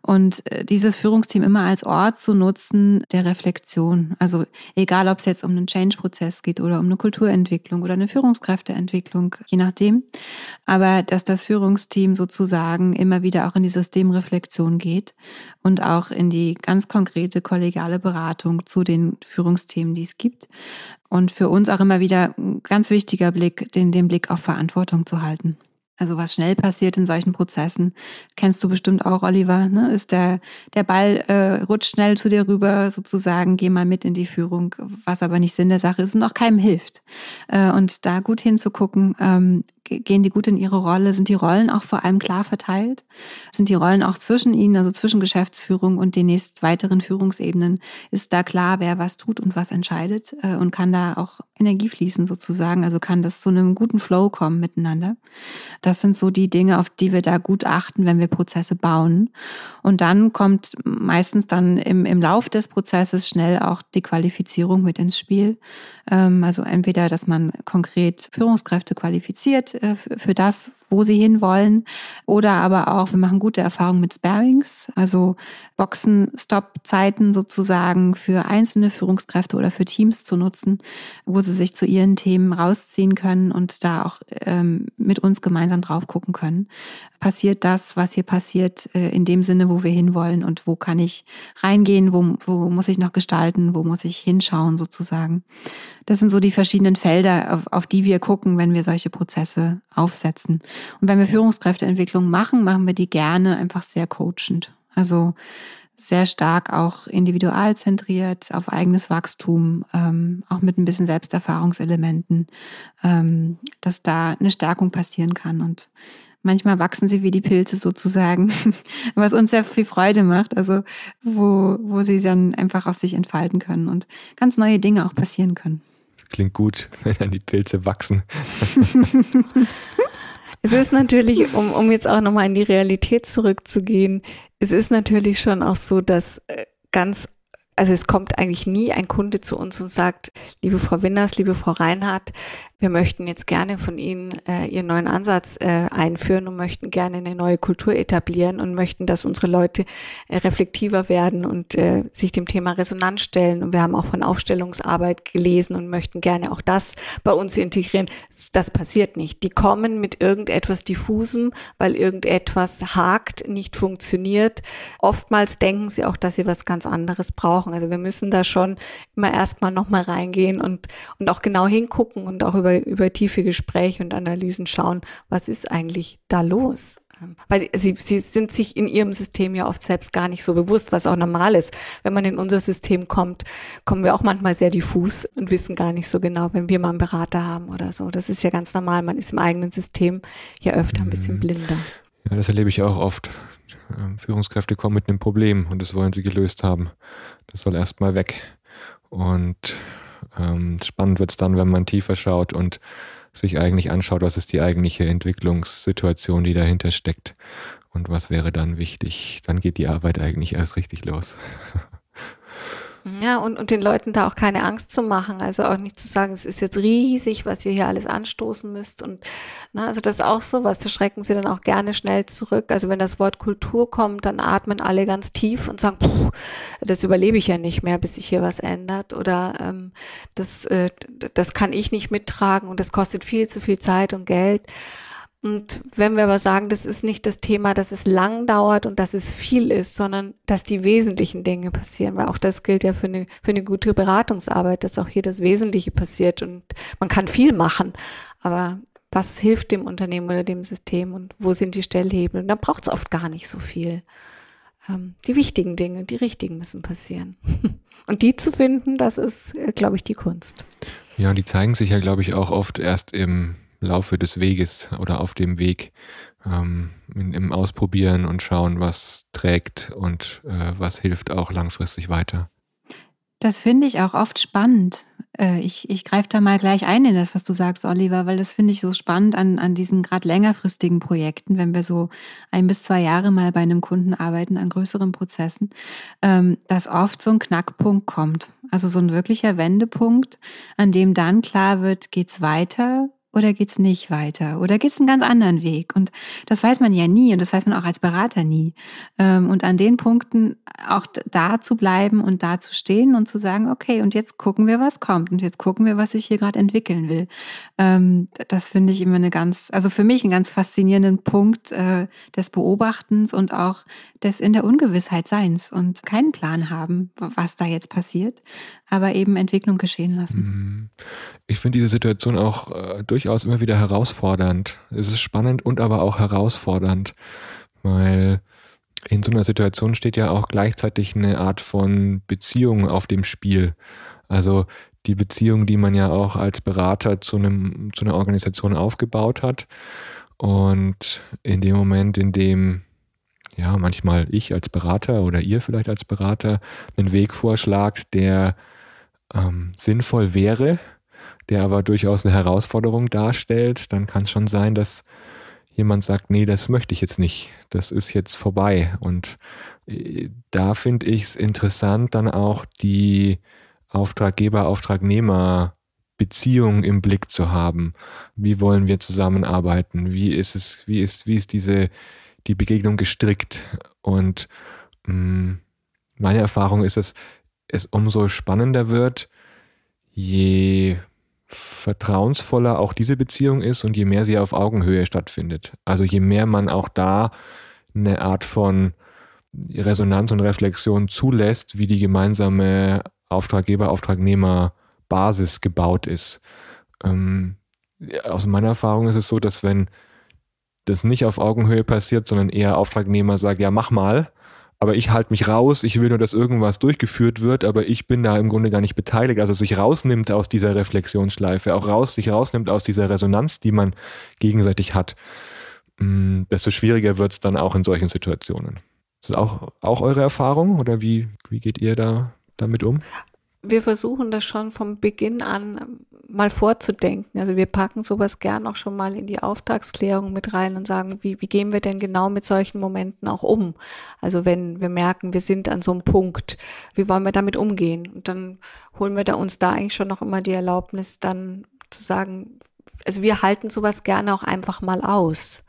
Und äh, dieses Führungsteam immer als Ort zu nutzen der Reflexion. Also egal, ob es jetzt um einen Change-Prozess geht oder um eine Kulturentwicklung oder eine Führungskräfteentwicklung, je nachdem. Aber dass das Führungsteam sozusagen immer wieder auch in die Systemreflexion geht und auch in die ganz konkrete kollegiale Beratung zu den Führungsthemen, die es gibt. Und für uns auch immer wieder ein ganz wichtiger Blick, den, den Blick auf Verantwortung zu halten. Also was schnell passiert in solchen Prozessen, kennst du bestimmt auch, Oliver, ne? ist der, der Ball äh, rutscht schnell zu dir rüber, sozusagen, geh mal mit in die Führung, was aber nicht Sinn der Sache ist und auch keinem hilft. Äh, und da gut hinzugucken, ähm, gehen die gut in ihre Rolle? Sind die Rollen auch vor allem klar verteilt? Sind die Rollen auch zwischen ihnen, also zwischen Geschäftsführung und den nächst weiteren Führungsebenen? Ist da klar, wer was tut und was entscheidet? Äh, und kann da auch Energie fließen sozusagen? Also kann das zu einem guten Flow kommen miteinander? Das sind so die Dinge, auf die wir da gut achten, wenn wir Prozesse bauen. Und dann kommt meistens dann im, im Lauf des Prozesses schnell auch die Qualifizierung mit ins Spiel. Ähm, also entweder, dass man konkret Führungskräfte qualifiziert äh, für das, wo sie hinwollen, oder aber auch, wir machen gute Erfahrungen mit Sparings, also Boxen-Stop-Zeiten sozusagen für einzelne Führungskräfte oder für Teams zu nutzen, wo sie sich zu ihren Themen rausziehen können und da auch ähm, mit uns gemeinsam drauf gucken können. Passiert das, was hier passiert, äh, in dem Sinne, wo wir hinwollen und wo kann ich reingehen, wo, wo muss ich noch gestalten, wo muss ich hinschauen sozusagen. Das sind so die verschiedenen Felder, auf, auf die wir gucken, wenn wir solche Prozesse aufsetzen. Und wenn wir Führungskräfteentwicklung machen, machen wir die gerne einfach sehr coachend. Also sehr stark auch individualzentriert, auf eigenes Wachstum, ähm, auch mit ein bisschen Selbsterfahrungselementen, ähm, dass da eine Stärkung passieren kann. Und manchmal wachsen sie wie die Pilze sozusagen, *laughs* was uns sehr viel Freude macht, also wo, wo sie dann einfach aus sich entfalten können und ganz neue Dinge auch passieren können klingt gut, *laughs* wenn dann die Pilze wachsen. *laughs* es ist natürlich, um, um jetzt auch nochmal in die Realität zurückzugehen, es ist natürlich schon auch so, dass äh, ganz also es kommt eigentlich nie ein Kunde zu uns und sagt, liebe Frau Winners, liebe Frau Reinhardt, wir möchten jetzt gerne von Ihnen äh, Ihren neuen Ansatz äh, einführen und möchten gerne eine neue Kultur etablieren und möchten, dass unsere Leute äh, reflektiver werden und äh, sich dem Thema Resonanz stellen. Und wir haben auch von Aufstellungsarbeit gelesen und möchten gerne auch das bei uns integrieren. Das passiert nicht. Die kommen mit irgendetwas diffusem, weil irgendetwas hakt, nicht funktioniert. Oftmals denken sie auch, dass sie was ganz anderes brauchen. Also wir müssen da schon immer erstmal nochmal reingehen und, und auch genau hingucken und auch über über, über tiefe Gespräche und Analysen schauen, was ist eigentlich da los? Ähm, weil sie, sie sind sich in ihrem System ja oft selbst gar nicht so bewusst, was auch normal ist. Wenn man in unser System kommt, kommen wir auch manchmal sehr diffus und wissen gar nicht so genau, wenn wir mal einen Berater haben oder so. Das ist ja ganz normal. Man ist im eigenen System ja öfter ein bisschen mhm. blinder. Ja, das erlebe ich auch oft. Ähm, Führungskräfte kommen mit einem Problem und das wollen sie gelöst haben. Das soll erstmal weg. Und ähm, spannend wird es dann, wenn man tiefer schaut und sich eigentlich anschaut, was ist die eigentliche Entwicklungssituation, die dahinter steckt und was wäre dann wichtig. Dann geht die Arbeit eigentlich erst richtig los. *laughs* Ja, und, und den Leuten da auch keine Angst zu machen. Also auch nicht zu sagen, es ist jetzt riesig, was ihr hier alles anstoßen müsst. Und na, ne, also das ist auch so was, da schrecken sie dann auch gerne schnell zurück. Also wenn das Wort Kultur kommt, dann atmen alle ganz tief und sagen, puh, das überlebe ich ja nicht mehr, bis sich hier was ändert. Oder ähm, das, äh, das kann ich nicht mittragen und das kostet viel zu viel Zeit und Geld. Und wenn wir aber sagen, das ist nicht das Thema, dass es lang dauert und dass es viel ist, sondern dass die wesentlichen Dinge passieren, weil auch das gilt ja für eine, für eine gute Beratungsarbeit, dass auch hier das Wesentliche passiert und man kann viel machen, aber was hilft dem Unternehmen oder dem System und wo sind die Stellhebel? Und da braucht es oft gar nicht so viel. Ähm, die wichtigen Dinge, die richtigen müssen passieren. *laughs* und die zu finden, das ist, äh, glaube ich, die Kunst. Ja, die zeigen sich ja, glaube ich, auch oft erst im Laufe des Weges oder auf dem Weg ähm, in, im Ausprobieren und schauen, was trägt und äh, was hilft auch langfristig weiter. Das finde ich auch oft spannend. Äh, ich, ich greife da mal gleich ein in das, was du sagst, Oliver, weil das finde ich so spannend an, an diesen gerade längerfristigen Projekten, wenn wir so ein bis zwei Jahre mal bei einem Kunden arbeiten, an größeren Prozessen, ähm, dass oft so ein Knackpunkt kommt. Also so ein wirklicher Wendepunkt, an dem dann klar wird, geht's weiter oder geht's nicht weiter? Oder geht's einen ganz anderen Weg? Und das weiß man ja nie und das weiß man auch als Berater nie. Ähm, und an den Punkten auch da zu bleiben und da zu stehen und zu sagen, okay, und jetzt gucken wir, was kommt und jetzt gucken wir, was sich hier gerade entwickeln will. Ähm, das finde ich immer eine ganz, also für mich einen ganz faszinierenden Punkt äh, des Beobachtens und auch des in der Ungewissheit Seins und keinen Plan haben, was da jetzt passiert, aber eben Entwicklung geschehen lassen. Mhm. Ich finde diese Situation auch äh, durchaus immer wieder herausfordernd. Es ist spannend und aber auch herausfordernd, weil in so einer Situation steht ja auch gleichzeitig eine Art von Beziehung auf dem Spiel. Also die Beziehung, die man ja auch als Berater zu, einem, zu einer Organisation aufgebaut hat. Und in dem Moment, in dem ja, manchmal ich als Berater oder ihr vielleicht als Berater einen Weg vorschlagt, der ähm, sinnvoll wäre, der aber durchaus eine Herausforderung darstellt, dann kann es schon sein, dass jemand sagt, nee, das möchte ich jetzt nicht, das ist jetzt vorbei. Und äh, da finde ich es interessant, dann auch die Auftraggeber-Auftragnehmer Beziehung im Blick zu haben. Wie wollen wir zusammenarbeiten? Wie ist es, wie ist, wie ist diese die Begegnung gestrickt. Und mh, mm, meine Erfahrung ist, dass es umso spannender wird, je vertrauensvoller auch diese Beziehung ist und je mehr sie auf Augenhöhe stattfindet. Also je mehr man auch da eine Art von Resonanz und Reflexion zulässt, wie die gemeinsame Auftraggeber-Auftragnehmer-Basis gebaut ist. Ähm, aus meiner Erfahrung ist es so, dass wenn das nicht auf Augenhöhe passiert, sondern eher Auftragnehmer sagt, ja, mach mal, aber ich halte mich raus, ich will nur, dass irgendwas durchgeführt wird, aber ich bin da im Grunde gar nicht beteiligt. Also sich rausnimmt aus dieser Reflexionsschleife, auch raus, sich rausnimmt aus dieser Resonanz, die man gegenseitig hat, mm, desto schwieriger wird es dann auch in solchen Situationen. Ist das auch, auch eure Erfahrung oder wie, wie geht ihr da damit um? Wir versuchen das schon vom Beginn an mal vorzudenken. Also wir packen sowas gern auch schon mal in die Auftragsklärung mit rein und sagen, wie, wie gehen wir denn genau mit solchen Momenten auch um? Also wenn wir merken, wir sind an so einem Punkt, wie wollen wir damit umgehen? Und dann holen wir da uns da eigentlich schon noch immer die Erlaubnis, dann zu sagen, also wir halten sowas gerne auch einfach mal aus.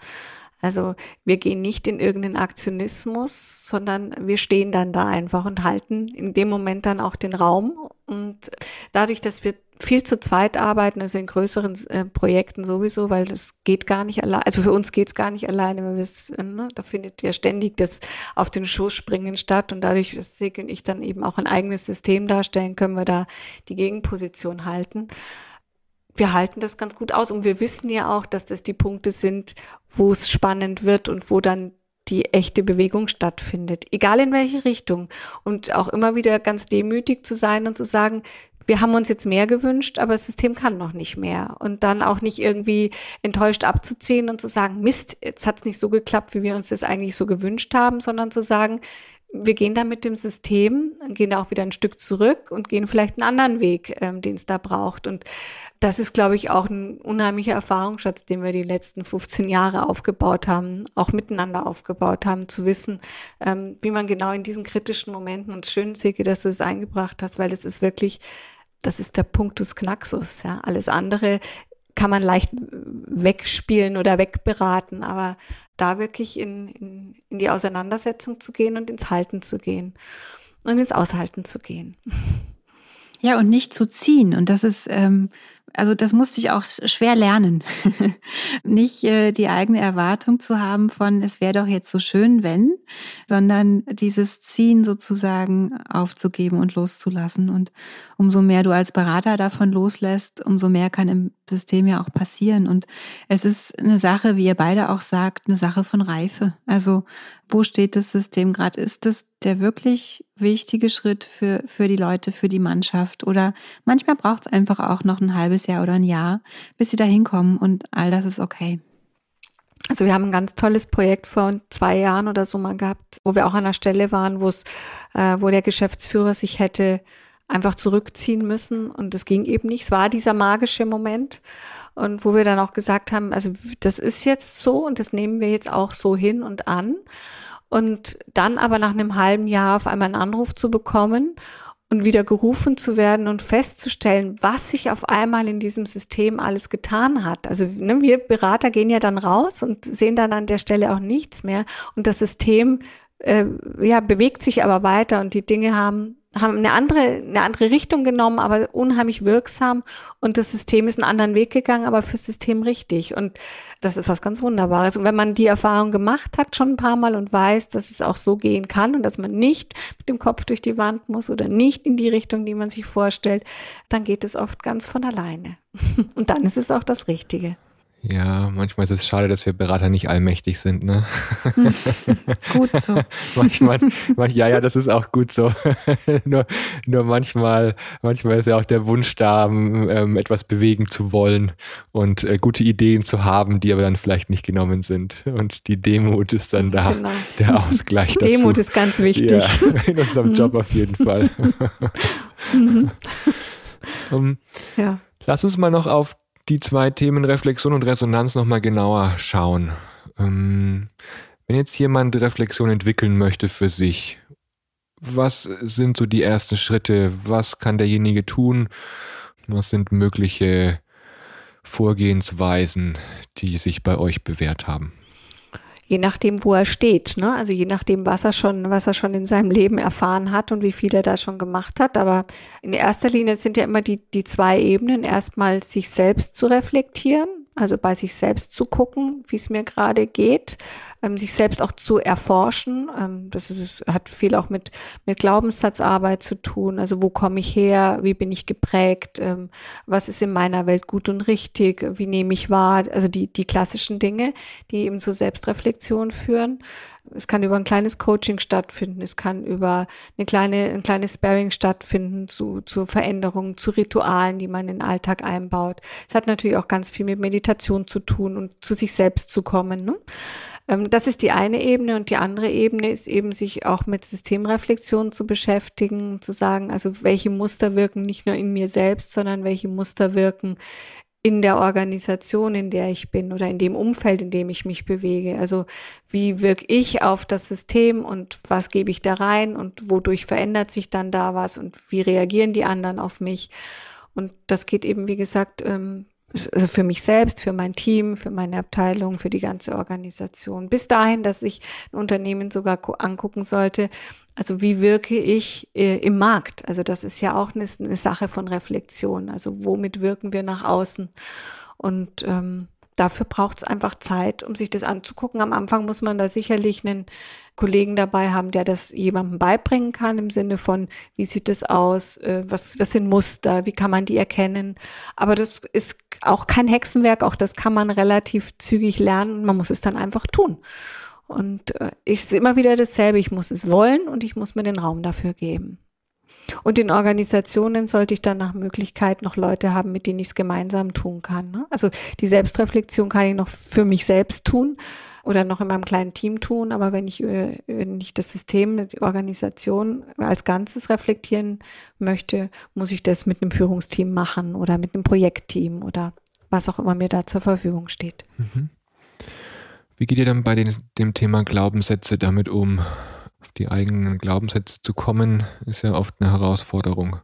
Also wir gehen nicht in irgendeinen Aktionismus, sondern wir stehen dann da einfach und halten in dem Moment dann auch den Raum. Und dadurch, dass wir viel zu zweit arbeiten, also in größeren äh, Projekten sowieso, weil das geht gar nicht allein, also für uns geht's gar nicht alleine, weil wir äh, ne, da findet ja ständig das auf den Schoß springen statt und dadurch, dass Sig und ich dann eben auch ein eigenes System darstellen, können wir da die Gegenposition halten wir halten das ganz gut aus und wir wissen ja auch, dass das die Punkte sind, wo es spannend wird und wo dann die echte Bewegung stattfindet, egal in welche Richtung. Und auch immer wieder ganz demütig zu sein und zu sagen, wir haben uns jetzt mehr gewünscht, aber das System kann noch nicht mehr. Und dann auch nicht irgendwie enttäuscht abzuziehen und zu sagen, Mist, jetzt hat es nicht so geklappt, wie wir uns das eigentlich so gewünscht haben, sondern zu sagen, wir gehen da mit dem System, gehen da auch wieder ein Stück zurück und gehen vielleicht einen anderen Weg, ähm, den es da braucht. Und das ist, glaube ich, auch ein unheimlicher Erfahrungsschatz, den wir die letzten 15 Jahre aufgebaut haben, auch miteinander aufgebaut haben, zu wissen, ähm, wie man genau in diesen kritischen Momenten, und schön, Silke, dass du es eingebracht hast, weil das ist wirklich, das ist der Punktus Knaxus. Ja. Alles andere kann man leicht wegspielen oder wegberaten, aber da wirklich in, in, in die Auseinandersetzung zu gehen und ins Halten zu gehen und ins Aushalten zu gehen. Ja, und nicht zu ziehen. Und das ist, ähm, also das musste ich auch schwer lernen. *laughs* Nicht äh, die eigene Erwartung zu haben von, es wäre doch jetzt so schön, wenn, sondern dieses Ziehen sozusagen aufzugeben und loszulassen. Und umso mehr du als Berater davon loslässt, umso mehr kann im System ja auch passieren. Und es ist eine Sache, wie ihr beide auch sagt, eine Sache von Reife. Also wo steht das System gerade? Ist das der wirklich wichtige Schritt für, für die Leute, für die Mannschaft? Oder manchmal braucht es einfach auch noch ein halbes Jahr oder ein Jahr, bis sie da hinkommen und all das ist okay. Also wir haben ein ganz tolles Projekt vor zwei Jahren oder so mal gehabt, wo wir auch an der Stelle waren, wo es, äh, wo der Geschäftsführer sich hätte einfach zurückziehen müssen und das ging eben nicht. Es war dieser magische Moment und wo wir dann auch gesagt haben, also das ist jetzt so und das nehmen wir jetzt auch so hin und an. Und dann aber nach einem halben Jahr auf einmal einen Anruf zu bekommen und wieder gerufen zu werden und festzustellen, was sich auf einmal in diesem System alles getan hat. Also ne, wir Berater gehen ja dann raus und sehen dann an der Stelle auch nichts mehr und das System äh, ja bewegt sich aber weiter und die Dinge haben haben eine andere, eine andere Richtung genommen, aber unheimlich wirksam. Und das System ist einen anderen Weg gegangen, aber fürs System richtig. Und das ist was ganz Wunderbares. Und wenn man die Erfahrung gemacht hat schon ein paar Mal und weiß, dass es auch so gehen kann und dass man nicht mit dem Kopf durch die Wand muss oder nicht in die Richtung, die man sich vorstellt, dann geht es oft ganz von alleine. *laughs* Und dann ist es auch das Richtige. Ja, manchmal ist es schade, dass wir Berater nicht allmächtig sind, ne? *laughs* gut so. manchmal, manchmal, ja, ja, das ist auch gut so. *laughs* nur, nur manchmal, manchmal ist ja auch der Wunsch da, ähm, etwas bewegen zu wollen und äh, gute Ideen zu haben, die aber dann vielleicht nicht genommen sind. Und die Demut ist dann da, genau. der Ausgleich *laughs* dazu. Demut ist ganz wichtig. Ja, in unserem Job auf jeden Fall. um, ähm, ja. Lass uns mal noch auf die zwei Themen Reflexion und Resonanz nochmal genauer schauen. Ähm, wenn jetzt jemand Reflexion entwickeln möchte für sich, was sind so die ersten Schritte? Was kann derjenige tun? Was sind mögliche Vorgehensweisen, die sich bei euch bewährt haben? Je nachdem, wo er steht, ne? Also je nachdem, was er schon, was er schon in seinem Leben erfahren hat und wie viel er da schon gemacht hat. Aber in erster Linie sind ja immer die, die zwei Ebenen. Erstmal sich selbst zu reflektieren, also bei sich selbst zu gucken, wie es mir gerade geht, ähm, sich selbst auch zu erforschen. Ähm, das ist, hat viel auch mit, mit Glaubenssatzarbeit zu tun. Also wo komme ich her? Wie bin ich geprägt? Ähm, was ist in meiner Welt gut und richtig? Wie nehme ich wahr? Also die, die klassischen Dinge, die eben zur Selbstreflexion führen. Es kann über ein kleines Coaching stattfinden, es kann über eine kleine, ein kleines Sparring stattfinden zu, zu Veränderungen, zu Ritualen, die man in den Alltag einbaut. Es hat natürlich auch ganz viel mit Meditation zu tun und zu sich selbst zu kommen. Ne? Ähm, das ist die eine Ebene und die andere Ebene ist eben sich auch mit Systemreflexion zu beschäftigen, zu sagen, also welche Muster wirken nicht nur in mir selbst, sondern welche Muster wirken in der Organisation, in der ich bin oder in dem Umfeld, in dem ich mich bewege. Also wie wirke ich auf das System und was gebe ich da rein und wodurch verändert sich dann da was und wie reagieren die anderen auf mich. Und das geht eben, wie gesagt, ähm, also für mich selbst, für mein Team, für meine Abteilung, für die ganze Organisation. Bis dahin, dass ich ein Unternehmen sogar angucken sollte, also wie wirke ich äh, im Markt? Also das ist ja auch eine, eine, Sache von Reflexion. Also womit wirken wir nach außen? Und ähm, dafür braucht es einfach Zeit, um sich das anzugucken. Am Anfang muss man da sicherlich einen Kollegen dabei haben, der das jemandem beibringen kann im Sinne von, wie sieht es aus, äh, was, was sind Muster, wie kann man die erkennen. Aber das ist auch kein Hexenwerk, auch das kann man relativ zügig lernen. Man muss es dann einfach tun. Und äh, ich sehe immer wieder dasselbe, ich muss es wollen und ich muss mir den Raum dafür geben. Und in Organisationen sollte ich dann nach Möglichkeit noch Leute haben, mit denen ich es gemeinsam tun kann. Ne? Also die Selbstreflexion kann ich noch für mich selbst tun oder noch in meinem kleinen Team tun, aber wenn ich, äh, ich das System, die Organisation als Ganzes reflektieren möchte, muss ich das mit einem Führungsteam machen oder mit einem Projektteam oder was auch immer mir da zur Verfügung steht. Mhm. Wie geht ihr dann bei den, dem Thema Glaubenssätze damit um? Auf die eigenen Glaubenssätze zu kommen, ist ja oft eine Herausforderung.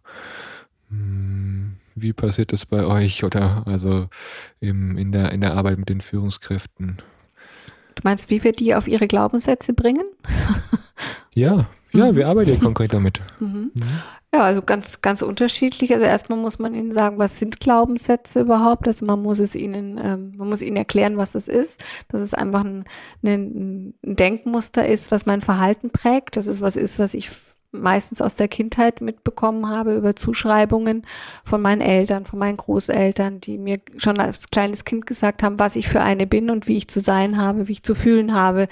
Hm, wie passiert das bei euch oder also im, in, der, in der Arbeit mit den Führungskräften? Du meinst, wie wir die auf ihre Glaubenssätze bringen? *laughs* ja, ja, mhm. wir arbeiten ja konkret damit. *laughs* Mhm. Mhm. Ja, also ganz, ganz unterschiedlich. Also erstmal muss man ihnen sagen, was sind Glaubenssätze überhaupt? Also man muss es ihnen, ähm, man muss ihnen erklären, was es ist. Dass es einfach ein, ein, ein Denkmuster ist, was mein Verhalten prägt. Das ist was ist, was ich meistens aus der Kindheit mitbekommen habe über Zuschreibungen von meinen Eltern, von meinen Großeltern, die mir schon als kleines Kind gesagt haben, was ich für eine bin und wie ich zu sein habe, wie ich zu fühlen habe,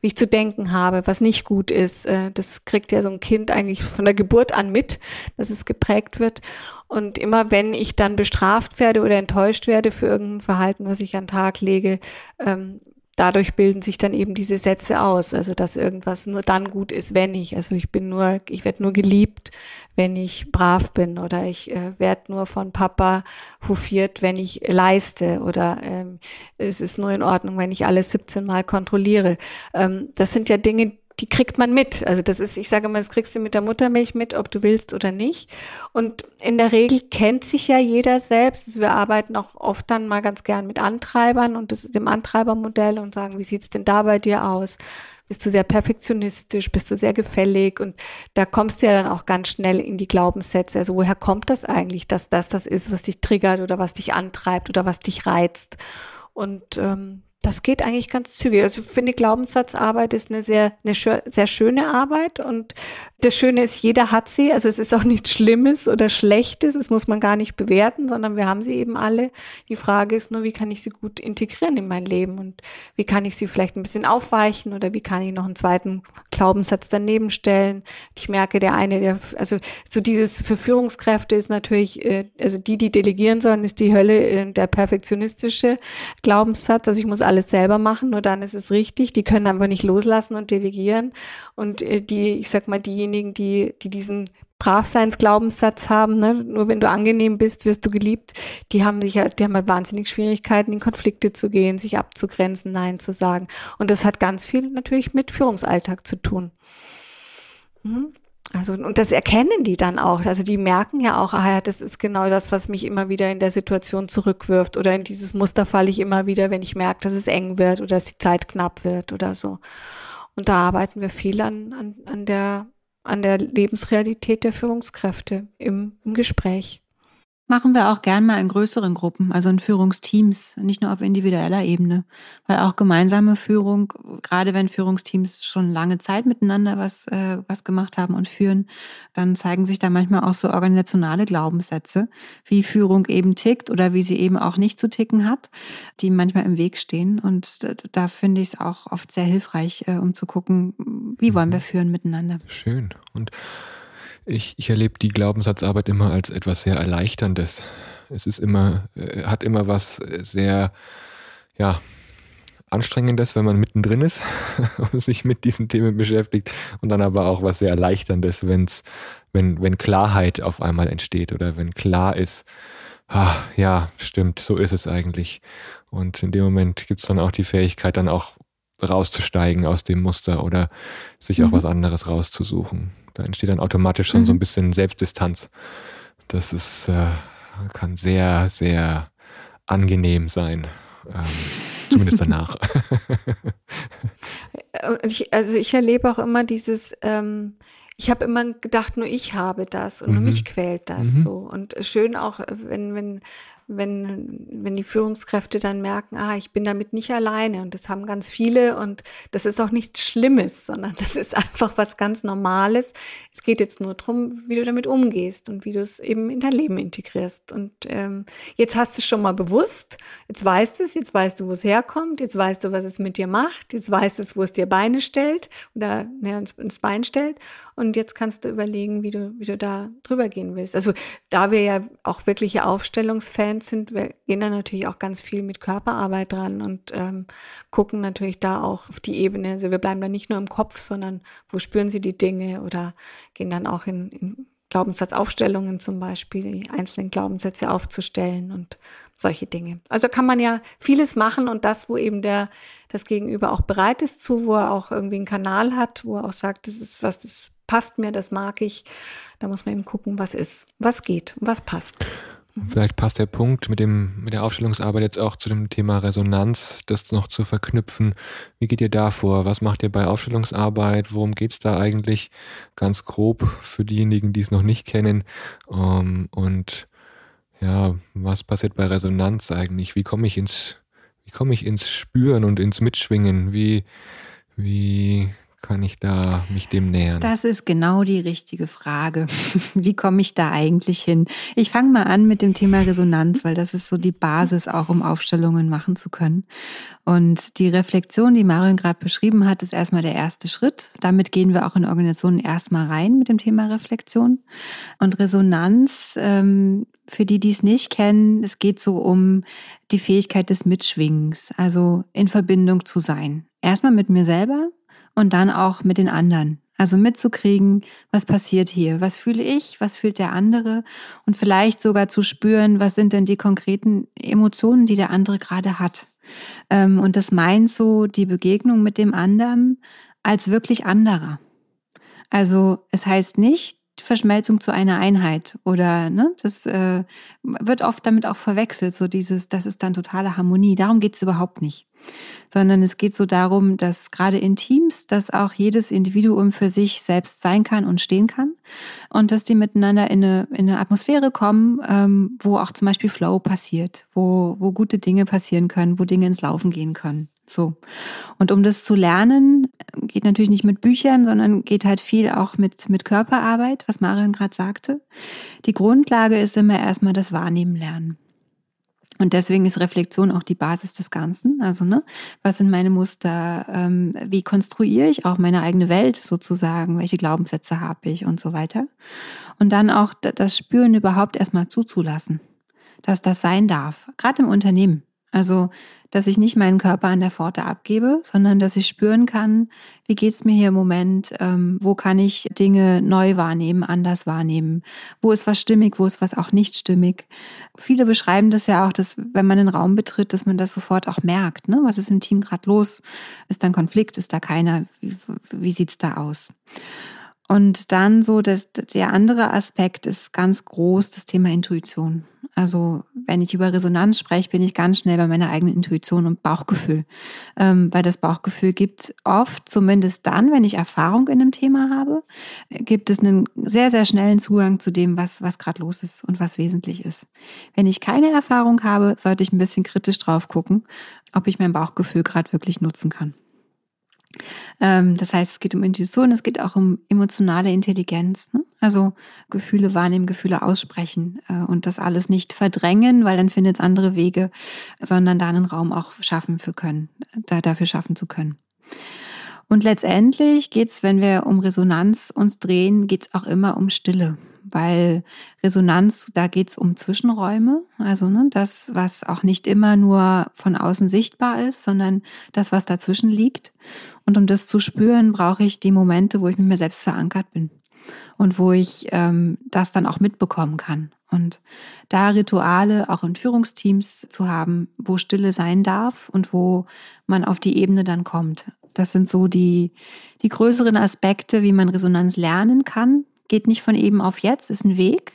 wie ich zu denken habe, was nicht gut ist. Äh, das kriegt ja so ein Kind eigentlich von der Geburt an mit, dass es geprägt wird. Und immer wenn ich dann bestraft werde oder enttäuscht werde für irgendein Verhalten, was ich an den Tag lege, ähm, dadurch bilden sich dann eben diese Sätze aus, also dass irgendwas nur dann gut ist, wenn ich, also ich bin nur, ich werde nur geliebt, wenn ich brav bin oder ich äh, werde nur von Papa hofiert, wenn ich leiste oder ähm, es ist nur in Ordnung, wenn ich alles 17 Mal kontrolliere. Ähm, das sind ja Dinge, die kriegt man mit. Also das ist, ich sage immer, das kriegst du mit der Muttermilch mit, ob du willst oder nicht. Und in der Regel kennt sich ja jeder selbst. Also wir arbeiten auch oft dann mal ganz gern mit Antreibern und das dem Antreibermodell und sagen, wie sieht's denn da bei dir aus? Bist du sehr perfektionistisch? Bist du sehr gefällig? Und da kommst du ja dann auch ganz schnell in die Glaubenssätze. Also woher kommt das eigentlich, dass das das ist, was dich triggert oder was dich antreibt oder was dich reizt? Und ähm, das geht eigentlich ganz zügig. Also ich finde, Glaubenssatzarbeit ist eine sehr, eine sehr schöne Arbeit und das Schöne ist, jeder hat sie. Also es ist auch nichts Schlimmes oder Schlechtes. Das muss man gar nicht bewerten, sondern wir haben sie eben alle. Die Frage ist nur, wie kann ich sie gut integrieren in mein Leben und wie kann ich sie vielleicht ein bisschen aufweichen oder wie kann ich noch einen zweiten Glaubenssatz daneben stellen. Ich merke, der eine, der, also so dieses für Führungskräfte ist natürlich, äh, also die, die delegieren sollen, ist die Hölle, äh, der perfektionistische Glaubenssatz. Also ich muss selber machen, nur dann ist es richtig. Die können einfach nicht loslassen und delegieren. Und äh, die, ich sag mal, diejenigen, die, die diesen Bravseinsglaubenssatz haben, ne? nur wenn du angenehm bist, wirst du geliebt, die haben sich halt, die haben halt wahnsinnig Schwierigkeiten, in Konflikte zu gehen, sich abzugrenzen, Nein zu sagen. Und das hat ganz viel natürlich mit Führungsalltag zu tun. Mhm. Also, und das erkennen die dann auch. Also, die merken ja auch, ah ja, das ist genau das, was mich immer wieder in der Situation zurückwirft oder in dieses Muster falle ich immer wieder, wenn ich merke, dass es eng wird oder dass die Zeit knapp wird oder so. Und da arbeiten wir viel an, an, an der, an der Lebensrealität der Führungskräfte im, im Gespräch. Machen wir auch gern mal in größeren Gruppen, also in Führungsteams, nicht nur auf individueller Ebene. Weil auch gemeinsame Führung, gerade wenn Führungsteams schon lange Zeit miteinander was, äh, was gemacht haben und führen, dann zeigen sich da manchmal auch so organisationale Glaubenssätze, wie Führung eben tickt oder wie sie eben auch nicht zu ticken hat, die manchmal im Weg stehen. Und da, finde ich es auch oft sehr hilfreich, äh, um zu gucken, wie wollen wir mhm. führen miteinander. Schön. Und ich, ich erlebe die Glaubenssatzarbeit immer als etwas sehr Erleichterndes. Es ist immer, äh, hat immer was sehr, ja, Anstrengendes, wenn man mittendrin ist *laughs* und sich mit diesen Themen beschäftigt und dann aber auch was sehr Erleichterndes, wenn's, wenn, wenn Klarheit auf einmal entsteht oder wenn klar ist, ah, ja, stimmt, so ist es eigentlich. Und in dem Moment gibt es dann auch die Fähigkeit, dann auch rauszusteigen aus dem Muster oder sich mhm. auch was anderes rauszusuchen. Da entsteht dann automatisch schon mhm. so ein mhm. bisschen Selbstdistanz. Das ist, äh, kann sehr, sehr angenehm sein. Ähm, zumindest danach. *laughs* ich, also ich erlebe auch immer dieses, ähm, ich habe immer gedacht, nur ich habe das und mhm. nur mich quält das mhm. so. Und schön auch, wenn, wenn wenn, wenn die Führungskräfte dann merken, ah, ich bin damit nicht alleine und das haben ganz viele und das ist auch nichts Schlimmes, sondern das ist einfach was ganz Normales. Es geht jetzt nur darum, wie du damit umgehst und wie du es eben in dein Leben integrierst. Und ähm, jetzt hast du es schon mal bewusst, jetzt weißt du es, jetzt weißt du, wo es herkommt, jetzt weißt du, was es mit dir macht, jetzt weißt du, wo es dir Beine stellt oder ja, ins Bein stellt und jetzt kannst du überlegen, wie du, wie du da drüber gehen willst. Also da wir ja auch wirkliche Aufstellungsfans sind, wir gehen da natürlich auch ganz viel mit Körperarbeit dran und ähm, gucken natürlich da auch auf die Ebene. Also wir bleiben da nicht nur im Kopf, sondern wo spüren sie die Dinge oder gehen dann auch in, in Glaubenssatzaufstellungen zum Beispiel, die einzelnen Glaubenssätze aufzustellen und solche Dinge. Also kann man ja vieles machen und das, wo eben der, das Gegenüber auch bereit ist zu, wo er auch irgendwie einen Kanal hat, wo er auch sagt, das ist was, das passt mir, das mag ich. Da muss man eben gucken, was ist, was geht, was passt. Vielleicht passt der Punkt mit, dem, mit der Aufstellungsarbeit jetzt auch zu dem Thema Resonanz, das noch zu verknüpfen. Wie geht ihr da vor? Was macht ihr bei Aufstellungsarbeit? Worum geht es da eigentlich? Ganz grob für diejenigen, die es noch nicht kennen. Ähm, und ja, was passiert bei Resonanz eigentlich? Wie komme ich ins, wie komme ich ins Spüren und ins Mitschwingen? Wie, wie kann ich da mich dem nähern? Das ist genau die richtige Frage. *laughs* Wie komme ich da eigentlich hin? Ich fange mal an mit dem Thema Resonanz, weil das ist so die Basis auch, um Aufstellungen machen zu können. Und die Reflexion, die Marion gerade beschrieben hat, ist erstmal der erste Schritt. Damit gehen wir auch in Organisationen erstmal rein mit dem Thema Reflexion. Und Resonanz, ähm, für die, die es nicht kennen, es geht so um die Fähigkeit des Mitschwingens, also in Verbindung zu sein. Erstmal mit mir selber, und dann auch mit den anderen. Also mitzukriegen, was passiert hier, was fühle ich, was fühlt der andere und vielleicht sogar zu spüren, was sind denn die konkreten Emotionen, die der andere gerade hat. Ähm, und das meint so die Begegnung mit dem anderen als wirklich anderer. Also es heißt nicht, Verschmelzung zu einer Einheit oder ne, das äh, wird oft damit auch verwechselt, so dieses, das ist dann totale Harmonie. Darum geht es überhaupt nicht sondern es geht so darum, dass gerade in Teams, dass auch jedes Individuum für sich selbst sein kann und stehen kann und dass die miteinander in eine, in eine Atmosphäre kommen, ähm, wo auch zum Beispiel Flow passiert, wo, wo gute Dinge passieren können, wo Dinge ins Laufen gehen können. So. Und um das zu lernen, geht natürlich nicht mit Büchern, sondern geht halt viel auch mit, mit Körperarbeit, was Marion gerade sagte. Die Grundlage ist immer erstmal das Wahrnehmen lernen. Und deswegen ist Reflexion auch die Basis des Ganzen. Also, ne, was sind meine Muster? Ähm, wie konstruiere ich auch meine eigene Welt sozusagen? Welche Glaubenssätze habe ich und so weiter? Und dann auch das Spüren überhaupt erstmal zuzulassen, dass das sein darf, gerade im Unternehmen. Also, dass ich nicht meinen Körper an der Pforte abgebe, sondern dass ich spüren kann, wie geht's mir hier im Moment, ähm, wo kann ich Dinge neu wahrnehmen, anders wahrnehmen, wo ist was stimmig, wo ist was auch nicht stimmig. Viele beschreiben das ja auch, dass wenn man einen Raum betritt, dass man das sofort auch merkt. Ne? Was ist im Team gerade los? Ist da ein Konflikt? Ist da keiner? Wie, wie sieht's da aus? Und dann so, dass der andere Aspekt ist ganz groß das Thema Intuition. Also wenn ich über Resonanz spreche, bin ich ganz schnell bei meiner eigenen Intuition und Bauchgefühl. Ähm, weil das Bauchgefühl gibt oft, zumindest dann, wenn ich Erfahrung in einem Thema habe, gibt es einen sehr, sehr schnellen Zugang zu dem, was, was gerade los ist und was wesentlich ist. Wenn ich keine Erfahrung habe, sollte ich ein bisschen kritisch drauf gucken, ob ich mein Bauchgefühl gerade wirklich nutzen kann. Ähm, das heißt, es geht um Intuition, es geht auch um emotionale Intelligenz. Ne? Also Gefühle wahrnehmen, Gefühle aussprechen äh, und das alles nicht verdrängen, weil dann findet es andere Wege, sondern da einen Raum auch schaffen für können, da, dafür schaffen zu können. Und letztendlich geht es, wenn wir um Resonanz uns drehen, geht es auch immer um Stille weil Resonanz, da geht es um Zwischenräume, also ne, das, was auch nicht immer nur von außen sichtbar ist, sondern das, was dazwischen liegt. Und um das zu spüren, brauche ich die Momente, wo ich mit mir selbst verankert bin und wo ich ähm, das dann auch mitbekommen kann. Und da Rituale auch in Führungsteams zu haben, wo Stille sein darf und wo man auf die Ebene dann kommt. Das sind so die, die größeren Aspekte, wie man Resonanz lernen kann, geht nicht von eben auf jetzt, ist ein Weg,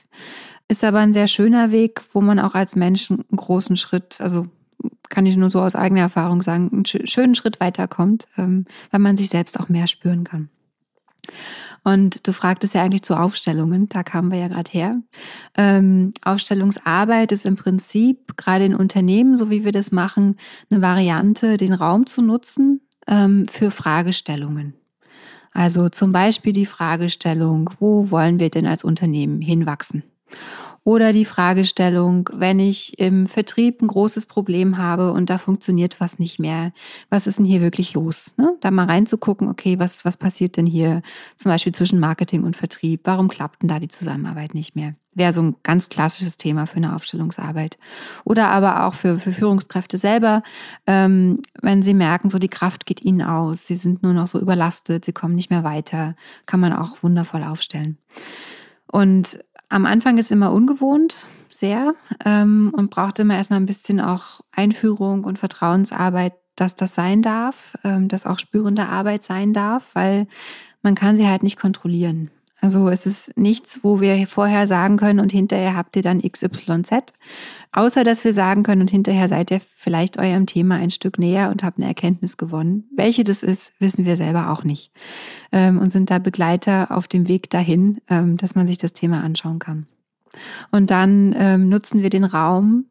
ist aber ein sehr schöner Weg, wo man auch als Mensch einen großen Schritt, also kann ich nur so aus eigener Erfahrung sagen, einen schönen Schritt weiterkommt, ähm, weil man sich selbst auch mehr spüren kann. Und du fragtest ja eigentlich zu Aufstellungen, da kamen wir ja gerade her. Ähm, Aufstellungsarbeit ist im Prinzip gerade in Unternehmen, so wie wir das machen, eine Variante, den Raum zu nutzen ähm, für Fragestellungen. Also zum Beispiel die Fragestellung, wo wollen wir denn als Unternehmen hinwachsen? Oder die Fragestellung, wenn ich im Vertrieb ein großes Problem habe und da funktioniert was nicht mehr, was ist denn hier wirklich los? Ne? Da mal reinzugucken, okay, was, was passiert denn hier zum Beispiel zwischen Marketing und Vertrieb? Warum klappt denn da die Zusammenarbeit nicht mehr? Wäre so ein ganz klassisches Thema für eine Aufstellungsarbeit. Oder aber auch für, für Führungskräfte selber, ähm, wenn sie merken, so die Kraft geht ihnen aus, sie sind nur noch so überlastet, sie kommen nicht mehr weiter, kann man auch wundervoll aufstellen. Und am Anfang ist immer ungewohnt, sehr, ähm, und braucht immer erstmal ein bisschen auch Einführung und Vertrauensarbeit, dass das sein darf, ähm, dass auch spürende Arbeit sein darf, weil man kann sie halt nicht kontrollieren. Also es ist nichts, wo wir vorher sagen können und hinterher habt ihr dann XYZ, außer dass wir sagen können und hinterher seid ihr vielleicht eurem Thema ein Stück näher und habt eine Erkenntnis gewonnen. Welche das ist, wissen wir selber auch nicht ähm, und sind da Begleiter auf dem Weg dahin, ähm, dass man sich das Thema anschauen kann. Und dann ähm, nutzen wir den Raum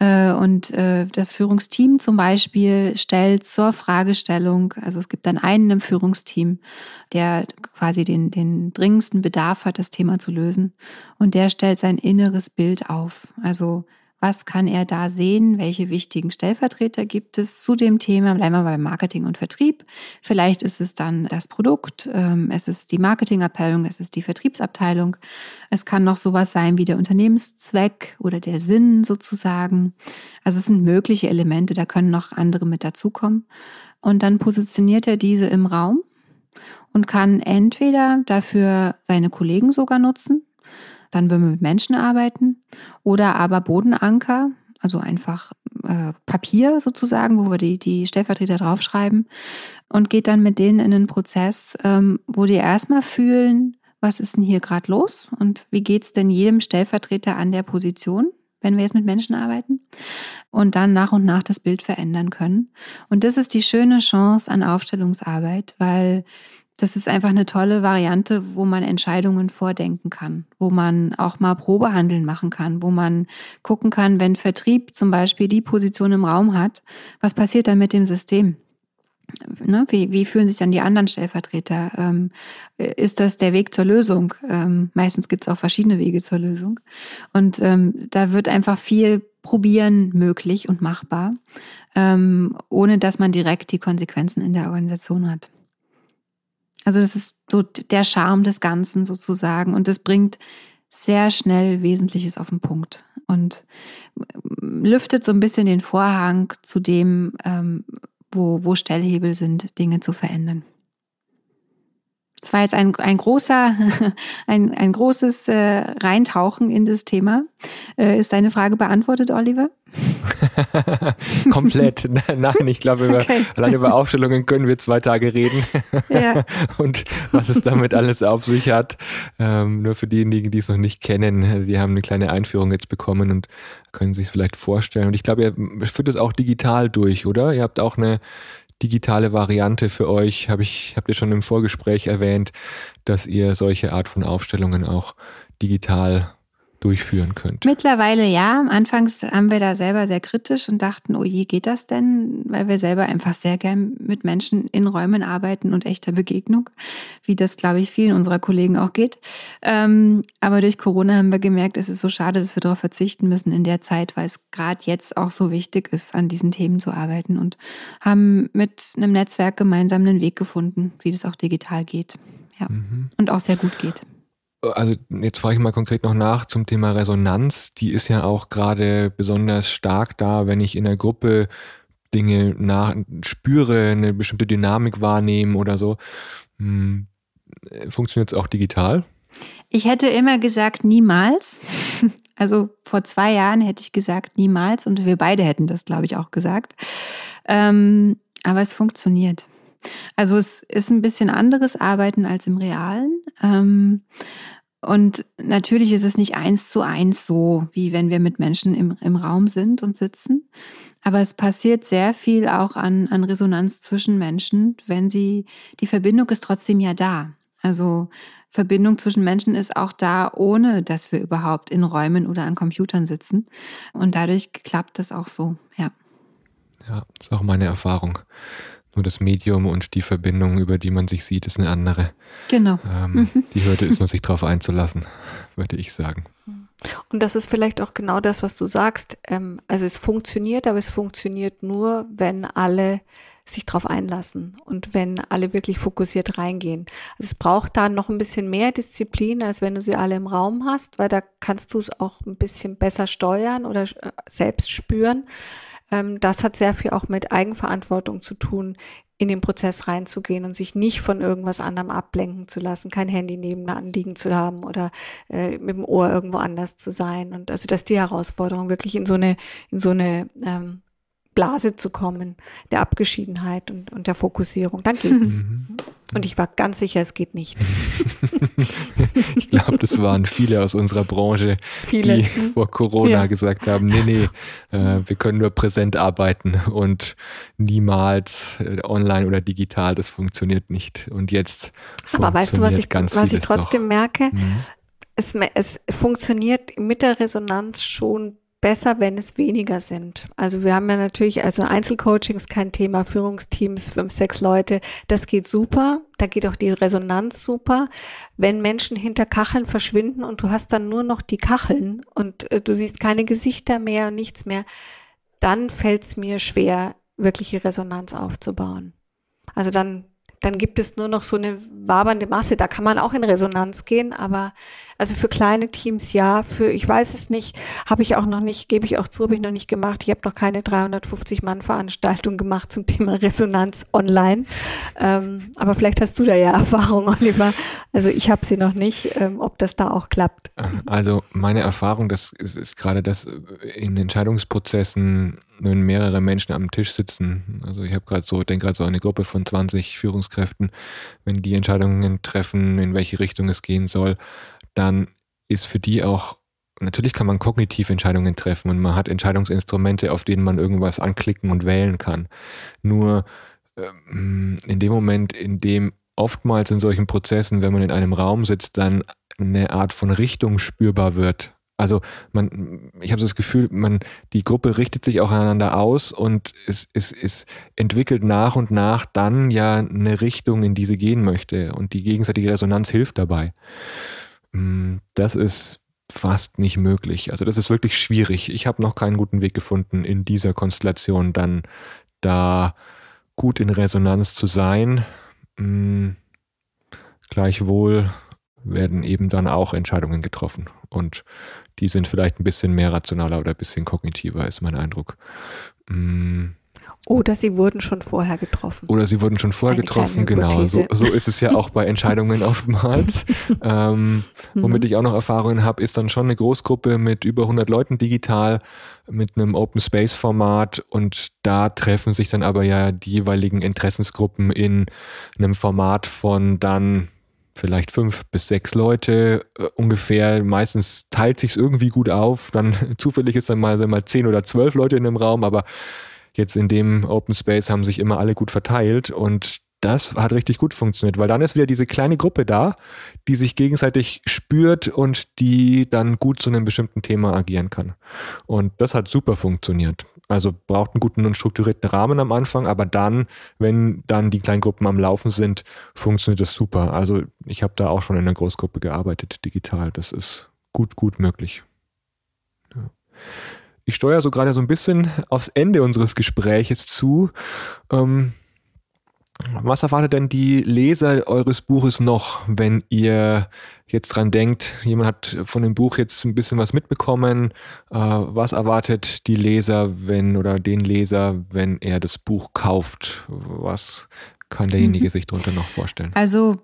und äh, das Führungsteam zum Beispiel stellt zur Fragestellung, also es gibt dann einen im Führungsteam, der quasi den, den dringendsten Bedarf hat, das Thema zu lösen. Und der stellt sein inneres Bild auf. Also was kann er da sehen? Welche wichtigen Stellvertreter gibt es zu dem Thema? Bleiben wir beim Marketing und Vertrieb. Vielleicht ist es dann das Produkt, ähm, es ist die Marketingabteilung, es ist die Vertriebsabteilung. Es kann noch sowas sein wie der Unternehmenszweck oder der Sinn sozusagen. Also es sind mögliche Elemente, da können noch andere mit dazukommen. Und dann positioniert er diese im Raum und kann entweder dafür seine Kollegen sogar nutzen, dann würden wir mit Menschen arbeiten oder aber Bodenanker, also einfach äh, Papier sozusagen, wo wir die, die Stellvertreter draufschreiben und geht dann mit denen in einen Prozess, ähm, wo die erstmal fühlen, was ist denn hier gerade los und wie geht es denn jedem Stellvertreter an der Position, wenn wir jetzt mit Menschen arbeiten und dann nach und nach das Bild verändern können. Und das ist die schöne Chance an Aufstellungsarbeit, weil das ist einfach eine tolle Variante, wo man Entscheidungen vordenken kann, wo man auch mal Probehandeln machen kann, wo man gucken kann, wenn Vertrieb zum Beispiel die Position im Raum hat, was passiert dann mit dem System? Ne, wie, wie fühlen sich dann die anderen Stellvertreter? Ähm, ist das der Weg zur Lösung? Ähm, meistens gibt es auch verschiedene Wege zur Lösung. Und ähm, da wird einfach viel probieren möglich und machbar, ähm, ohne dass man direkt die Konsequenzen in der Organisation hat. Also das ist so der Charme des Ganzen sozusagen und das bringt sehr schnell Wesentliches auf den Punkt und ähm, lüftet so ein bisschen den Vorhang zu dem, ähm, wo, wo Stellhebel sind, Dinge zu verändern. Das war jetzt ein, ein großer, *laughs* ein, ein großes äh, Reintauchen in das Thema. Äh, ist deine Frage beantwortet, Oliver? *laughs* Komplett. *laughs* Nein, ich glaube, über, okay. allein über Aufstellungen können wir zwei Tage reden. Ja. Und was es damit alles auf sich hat. Ähm, nur für diejenigen, die es noch nicht kennen, die haben eine kleine Einführung jetzt bekommen und können sich es vielleicht vorstellen. Und ich glaube, ihr führt es auch digital durch, oder? Ihr habt auch eine digitale Variante für euch. Hab ich, habt ihr schon im Vorgespräch erwähnt, dass ihr solche Art von Aufstellungen auch digital durchführen könnt. Mittlerweile ja. Anfangs haben wir da selber sehr kritisch und dachten, oh je, geht das denn? Weil wir selber einfach sehr gern mit Menschen in Räumen arbeiten und echter Begegnung, wie das, glaube ich, vielen unserer Kollegen auch geht. Ähm, aber durch Corona haben wir gemerkt, es ist so schade, dass wir darauf verzichten müssen in der Zeit, weil es gerade jetzt auch so wichtig ist, an diesen Themen zu arbeiten und haben mit einem Netzwerk gemeinsam einen Weg gefunden, wie das auch digital geht. Ja. Mhm. Und auch sehr gut geht also jetzt frage ich mal konkret noch nach zum Thema Resonanz. Die ist ja auch gerade besonders stark da, wenn ich in der Gruppe Dinge nach, spüre, eine bestimmte Dynamik wahrnehmen oder so. Hm, Funktioniert es auch digital? Ich hätte immer gesagt, niemals. *laughs* Also vor zwei Jahren hätte ich gesagt, niemals. Und wir beide hätten das, glaube ich, auch gesagt. Ähm, aber es funktioniert. Also es ist ein bisschen anderes Arbeiten als im Realen. Ähm, und natürlich ist es nicht eins zu eins so, wie wenn wir mit Menschen im, im Raum sind und sitzen. Aber es passiert sehr viel auch an, an Resonanz zwischen Menschen, wenn sie, die Verbindung ist trotzdem ja da. Also Verbindung zwischen Menschen ist auch da, ohne dass wir überhaupt in Räumen oder an Computern sitzen. Und dadurch klappt das auch so, ja. Ja, das ist auch meine Erfahrung. Nur das Medium und die Verbindung, über die man sich sieht, ist eine andere. Genau. Ähm, mhm. Die Hürde ist nur, sich darauf einzulassen, *laughs* würde ich sagen. Und das ist vielleicht auch genau das, was du sagst. Ähm, also es funktioniert, aber es funktioniert nur, wenn alle sich darauf einlassen und wenn alle wirklich fokussiert reingehen. Also es braucht da noch ein bisschen mehr Disziplin, als wenn du sie alle im Raum hast, weil da kannst du es auch ein bisschen besser steuern oder äh, selbst spüren. Ähm, das hat sehr viel auch mit Eigenverantwortung zu tun, in den Prozess reinzugehen und sich nicht von irgendwas anderem ablenken zu lassen, kein Handy nebenan liegen zu haben oder äh, mit dem Ohr irgendwo anders zu sein. Und also das ist die Herausforderung, wirklich in so eine, in so eine ähm, Blase zu kommen, der Abgeschiedenheit und, und der Fokussierung. Dann geht's. Mhm. Und ich war ganz sicher, es geht nicht. *laughs* ich glaube, das waren viele aus unserer Branche, viele. die vor Corona ja. gesagt haben, nee, nee, äh, wir können nur präsent arbeiten und niemals äh, online oder digital, das funktioniert nicht. Und jetzt Aber weißt du, was ich, was ich trotzdem doch. merke? Mhm. Es, es funktioniert mit der Resonanz schon besser, wenn es weniger sind. Also wir haben ja natürlich, also Einzelcoachings kein Thema, Führungsteams, fünf, sechs Leute, das geht super. Da geht auch die Resonanz super. Wenn Menschen hinter Kacheln verschwinden und du hast dann nur noch die Kacheln und äh, du siehst keine Gesichter mehr und nichts mehr, dann fällt es mir schwer, wirkliche Resonanz aufzubauen. Also dann dann gibt es nur noch so eine wabernde Masse. Da kann man auch in Resonanz gehen, aber also für kleine Teams ja, für ich weiß es nicht, habe ich auch noch nicht, gebe ich auch zu, habe ich noch nicht gemacht. Ich habe noch keine 350 Mann Veranstaltung gemacht zum Thema Resonanz online. Ähm, aber vielleicht hast du da ja *laughs* Erfahrung, Oliver. Also ich habe sie noch nicht, ähm, ob das da auch klappt. Also meine Erfahrung, das ist, ist gerade das in Entscheidungsprozessen wenn mehrere Menschen am Tisch sitzen. Also ich habe gerade so, denke gerade so eine Gruppe von 20 Führungskräften, wenn die Entscheidungen treffen, in welche Richtung es gehen soll, dann ist für die auch, natürlich kann man kognitiv Entscheidungen treffen und man hat Entscheidungsinstrumente, auf denen man irgendwas anklicken und wählen kann. Nur ähm, in dem Moment, in dem oftmals in solchen Prozessen, wenn man in einem Raum sitzt, dann eine Art von Richtung spürbar wird also man, ich habe so das Gefühl, man, die Gruppe richtet sich auch aneinander aus und es, es, es entwickelt nach und nach dann ja eine Richtung, in die sie gehen möchte. Und die gegenseitige Resonanz hilft dabei. Mm, das ist fast nicht möglich. Also das ist wirklich schwierig. Ich habe noch keinen guten Weg gefunden, in dieser Konstellation dann da gut in Resonanz zu sein. Mm, gleichwohl werden eben dann auch Entscheidungen getroffen. Und die sind vielleicht ein bisschen mehr rationaler oder ein bisschen kognitiver, ist mein Eindruck. Mm. Oder sie wurden schon vorher getroffen. Oder sie wurden schon vorher Eine getroffen, genau. So, so, ist es ja auch bei Entscheidungen *laughs* oftmals. ähm, womit mhm. ich auch noch Erfahrungen habe, ist dann schon eine Großgruppe mit über 100 Leuten digital, mit einem Open Space Format und da treffen sich dann aber ja die jeweiligen Interessensgruppen in einem Format von dann vielleicht fünf bis sechs Leute äh, ungefähr. Meistens teilt sich es irgendwie gut auf. Dann *laughs* zufällig ist dann mal, mal zehn oder zwölf Leute in dem Raum, aber jetzt in dem Open Space haben sich immer alle gut verteilt und das hat richtig gut funktioniert, weil dann ist wieder diese kleine Gruppe da, die sich gegenseitig spürt und die dann gut zu einem bestimmten Thema agieren kann. Und das hat super funktioniert. Also braucht einen guten und strukturierten Rahmen am Anfang, aber dann, wenn dann die Kleingruppen am Laufen sind, funktioniert das super. Also ich habe da auch schon in einer Großgruppe gearbeitet, digital. Das ist gut, gut möglich. Ja. Ich steuere so gerade so ein bisschen aufs Ende unseres Gespräches zu. Ähm, was erwartet denn die Leser eures Buches noch, wenn ihr jetzt dran denkt, jemand hat von dem Buch jetzt ein bisschen was mitbekommen? Äh, was erwartet die Leser, wenn oder den Leser, wenn er das Buch kauft? Was kann derjenige mhm. sich darunter noch vorstellen? Also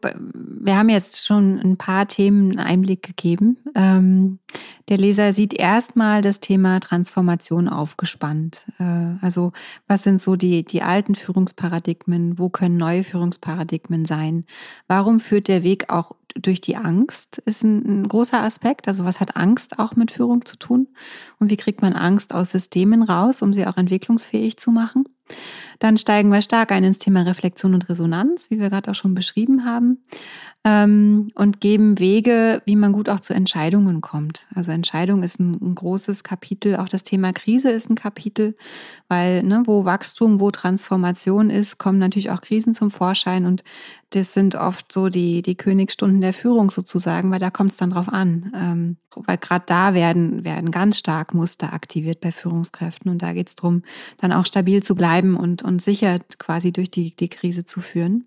wir haben jetzt schon ein paar Themen einen Einblick gegeben. Ähm, der Leser sieht erstmal das Thema Transformation aufgespannt. Äh, also was sind so die, die alten Führungsparadigmen? Wo können neue Führungsparadigmen sein? Warum führt der Weg auch durch die Angst? Ist ein, ein großer Aspekt. Also was hat Angst auch mit Führung zu tun? Und wie kriegt man Angst aus Systemen raus, um sie auch entwicklungsfähig zu machen? Dann steigen wir stark ein ins Thema Reflexion und Resonanz, wie wir gerade auch schon beschrieben haben, ähm, und geben Wege, wie man gut auch zu Entscheidungen kommt. Also Entscheidung ist ein, ein großes Kapitel, auch das Thema Krise ist ein Kapitel, weil ne, wo Wachstum, wo Transformation ist, kommen natürlich auch Krisen zum Vorschein und das sind oft so die, die Königsstunden der Führung sozusagen, weil da kommt es dann drauf an. Ähm, weil gerade da werden, werden ganz stark Muster aktiviert bei Führungskräften und da geht es darum, dann auch stabil zu bleiben und, und sicher quasi durch die, die Krise zu führen.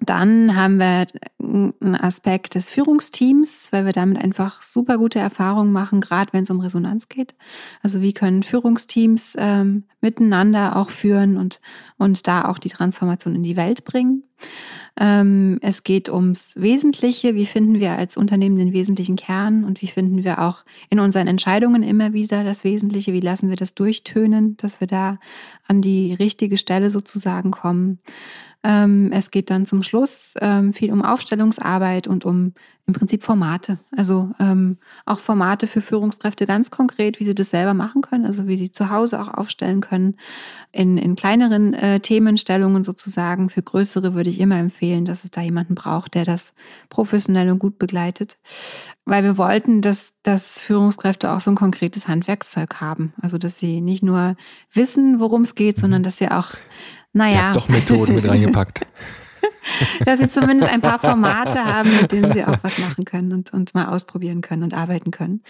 Dann haben wir einen Aspekt des Führungsteams, weil wir damit einfach super gute Erfahrungen machen, gerade wenn es um Resonanz geht. Also wie können Führungsteams ähm, miteinander auch führen und, und da auch die Transformation in die Welt bringen. Ähm, es geht ums Wesentliche. Wie finden wir als Unternehmen den wesentlichen Kern und wie finden wir auch in unseren Entscheidungen immer wieder das Wesentliche? Wie lassen wir das durchtönen, dass wir da an die richtige Stelle sozusagen kommen? Ähm, es geht dann zum Schluss ähm, viel um Aufstellungsarbeit und um im Prinzip Formate. Also ähm, auch Formate für Führungskräfte ganz konkret, wie sie das selber machen können, also wie sie zu Hause auch aufstellen können. In, in kleineren äh, Themenstellungen sozusagen. Für größere würde ich immer empfehlen, dass es da jemanden braucht, der das professionell und gut begleitet. Weil wir wollten, dass, dass Führungskräfte auch so ein konkretes Handwerkszeug haben. Also dass sie nicht nur wissen, worum es geht, sondern dass sie auch naja. doch Methoden mit reingepackt. *laughs* dass sie zumindest ein paar Formate haben, mit denen sie auch was machen können und, und mal ausprobieren können und arbeiten können.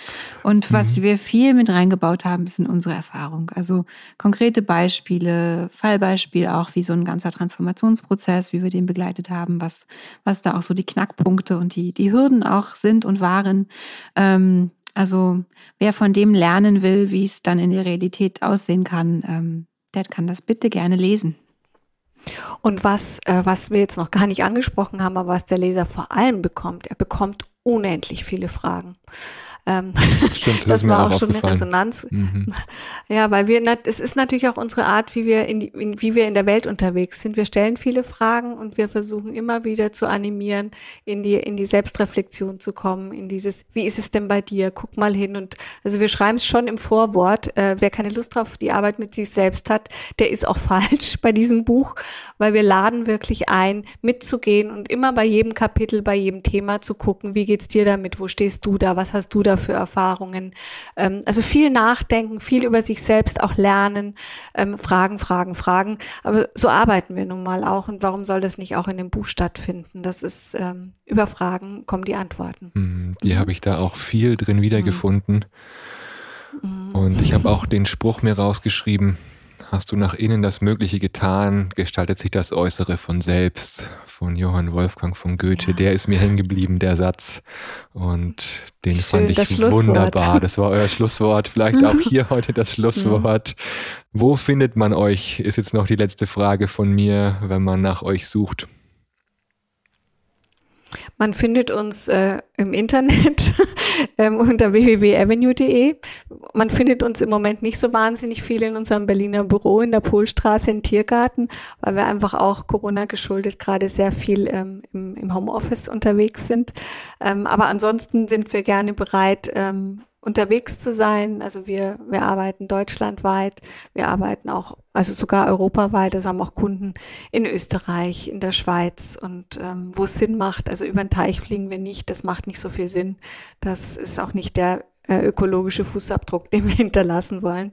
Und was mhm. wir viel mit reingebaut haben, ist in unsere Erfahrung. Also konkrete Beispiele, Fallbeispiel auch, wie so ein ganzer Transformationsprozess, wie wir den begleitet haben, was, was da auch so die Knackpunkte und die, die Hürden auch sind und waren. Ähm, also wer von dem lernen will, wie es dann in der Realität aussehen kann, ähm, der kann das bitte gerne lesen. Und was, äh, was wir jetzt noch gar nicht angesprochen haben, aber was der Leser vor allem bekommt, er bekommt unendlich viele Fragen. Ähm, *laughs* Stimmt, *laughs* das, das war auch, auch schon eine Resonanz. Mhm. *laughs* Ja, weil wir, es ist natürlich auch unsere Art, wie wir in, die, in, wie wir in der Welt unterwegs sind. Wir stellen viele Fragen und wir versuchen immer wieder zu animieren, in die, in die Selbstreflexion zu kommen, in dieses, wie ist es denn bei dir? Guck mal hin und, also wir schreiben es schon im Vorwort. Äh, wer keine Lust auf die Arbeit mit sich selbst hat, der ist auch falsch bei diesem Buch, weil wir laden wirklich ein, mitzugehen und immer bei jedem Kapitel, bei jedem Thema zu gucken, wie geht's dir damit? Wo stehst du da? Was hast du da für Erfahrungen. Ähm, also viel nachdenken, viel über sich selbst auch lernen, ähm, Fragen, Fragen, Fragen. Aber so arbeiten wir nun mal auch. Und warum soll das nicht auch in dem Buch stattfinden? Das ist ähm, über Fragen kommen die Antworten. Mhm, die habe ich da auch viel drin wiedergefunden. Mhm. Und ich habe auch den Spruch mir rausgeschrieben, Hast du nach innen das Mögliche getan, gestaltet sich das Äußere von selbst. Von Johann Wolfgang von Goethe. Ja. Der ist mir hängen geblieben, der Satz. Und den Schön, fand ich wunderbar. Das war euer Schlusswort. Vielleicht auch hier *laughs* heute das Schlusswort. Wo findet man euch? Ist jetzt noch die letzte Frage von mir, wenn man nach euch sucht. Man findet uns äh, im Internet *laughs* ähm, unter www.avenue.de. Man findet uns im Moment nicht so wahnsinnig viel in unserem Berliner Büro in der Polstraße in Tiergarten, weil wir einfach auch Corona geschuldet gerade sehr viel ähm, im, im, Homeoffice unterwegs sind. Ähm, aber ansonsten sind wir gerne bereit, ähm, unterwegs zu sein. Also wir, wir arbeiten deutschlandweit, wir arbeiten auch, also sogar europaweit, also haben auch Kunden in Österreich, in der Schweiz und ähm, wo es Sinn macht, also über den Teich fliegen wir nicht, das macht nicht so viel Sinn. Das ist auch nicht der äh, ökologische Fußabdruck, den wir *laughs* hinterlassen wollen.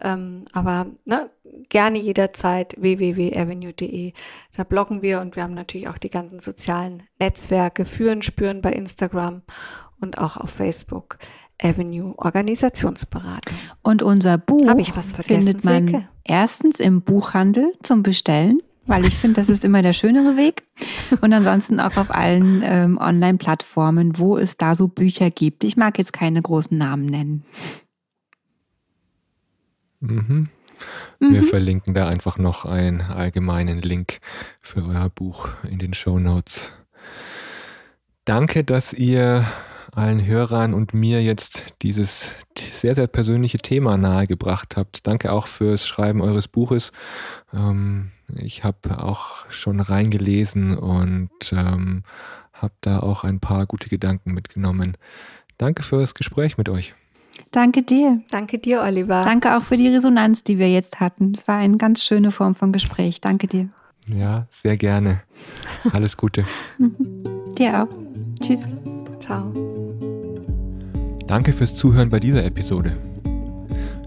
Ähm, aber ne, gerne jederzeit www.avenue.de. Da bloggen wir und wir haben natürlich auch die ganzen sozialen Netzwerke, führen, spüren bei Instagram und auch auf Facebook. Avenue Organisationsberatung. Und unser Buch findet man Silke? erstens im Buchhandel zum Bestellen, weil ich finde, das ist immer der schönere Weg. Und ansonsten auch auf allen ähm, Online-Plattformen, wo es da so Bücher gibt. Ich mag jetzt keine großen Namen nennen. Mhm. Wir mhm. verlinken da einfach noch einen allgemeinen Link für euer Buch in den Show Notes. Danke, dass ihr allen Hörern und mir jetzt dieses sehr, sehr persönliche Thema nahegebracht habt. Danke auch fürs Schreiben eures Buches. Ähm, ich habe auch schon reingelesen und ähm, habe da auch ein paar gute Gedanken mitgenommen. Danke fürs Gespräch mit euch. Danke dir. Danke dir, Oliver. Danke auch für die Resonanz, die wir jetzt hatten. Es war eine ganz schöne Form von Gespräch. Danke dir. Ja, sehr gerne. Alles Gute. *laughs* dir auch. Tschüss. Ciao. Danke fürs Zuhören bei dieser Episode.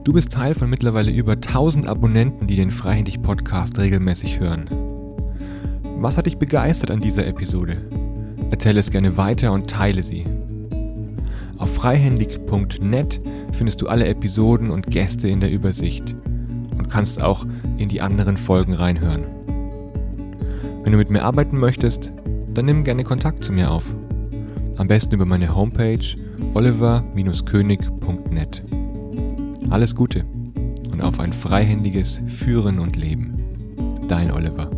Du bist Teil von mittlerweile über 1000 Abonnenten, die den Freihändig Podcast regelmäßig hören. Was hat dich begeistert an dieser Episode? Erzähle es gerne weiter und teile sie. Auf freihändig.net findest du alle Episoden und Gäste in der Übersicht und kannst auch in die anderen Folgen reinhören. Wenn du mit mir arbeiten möchtest, dann nimm gerne Kontakt zu mir auf. Am besten über meine Homepage oliver-könig.net. Alles Gute und auf ein freihändiges Führen und Leben. Dein Oliver.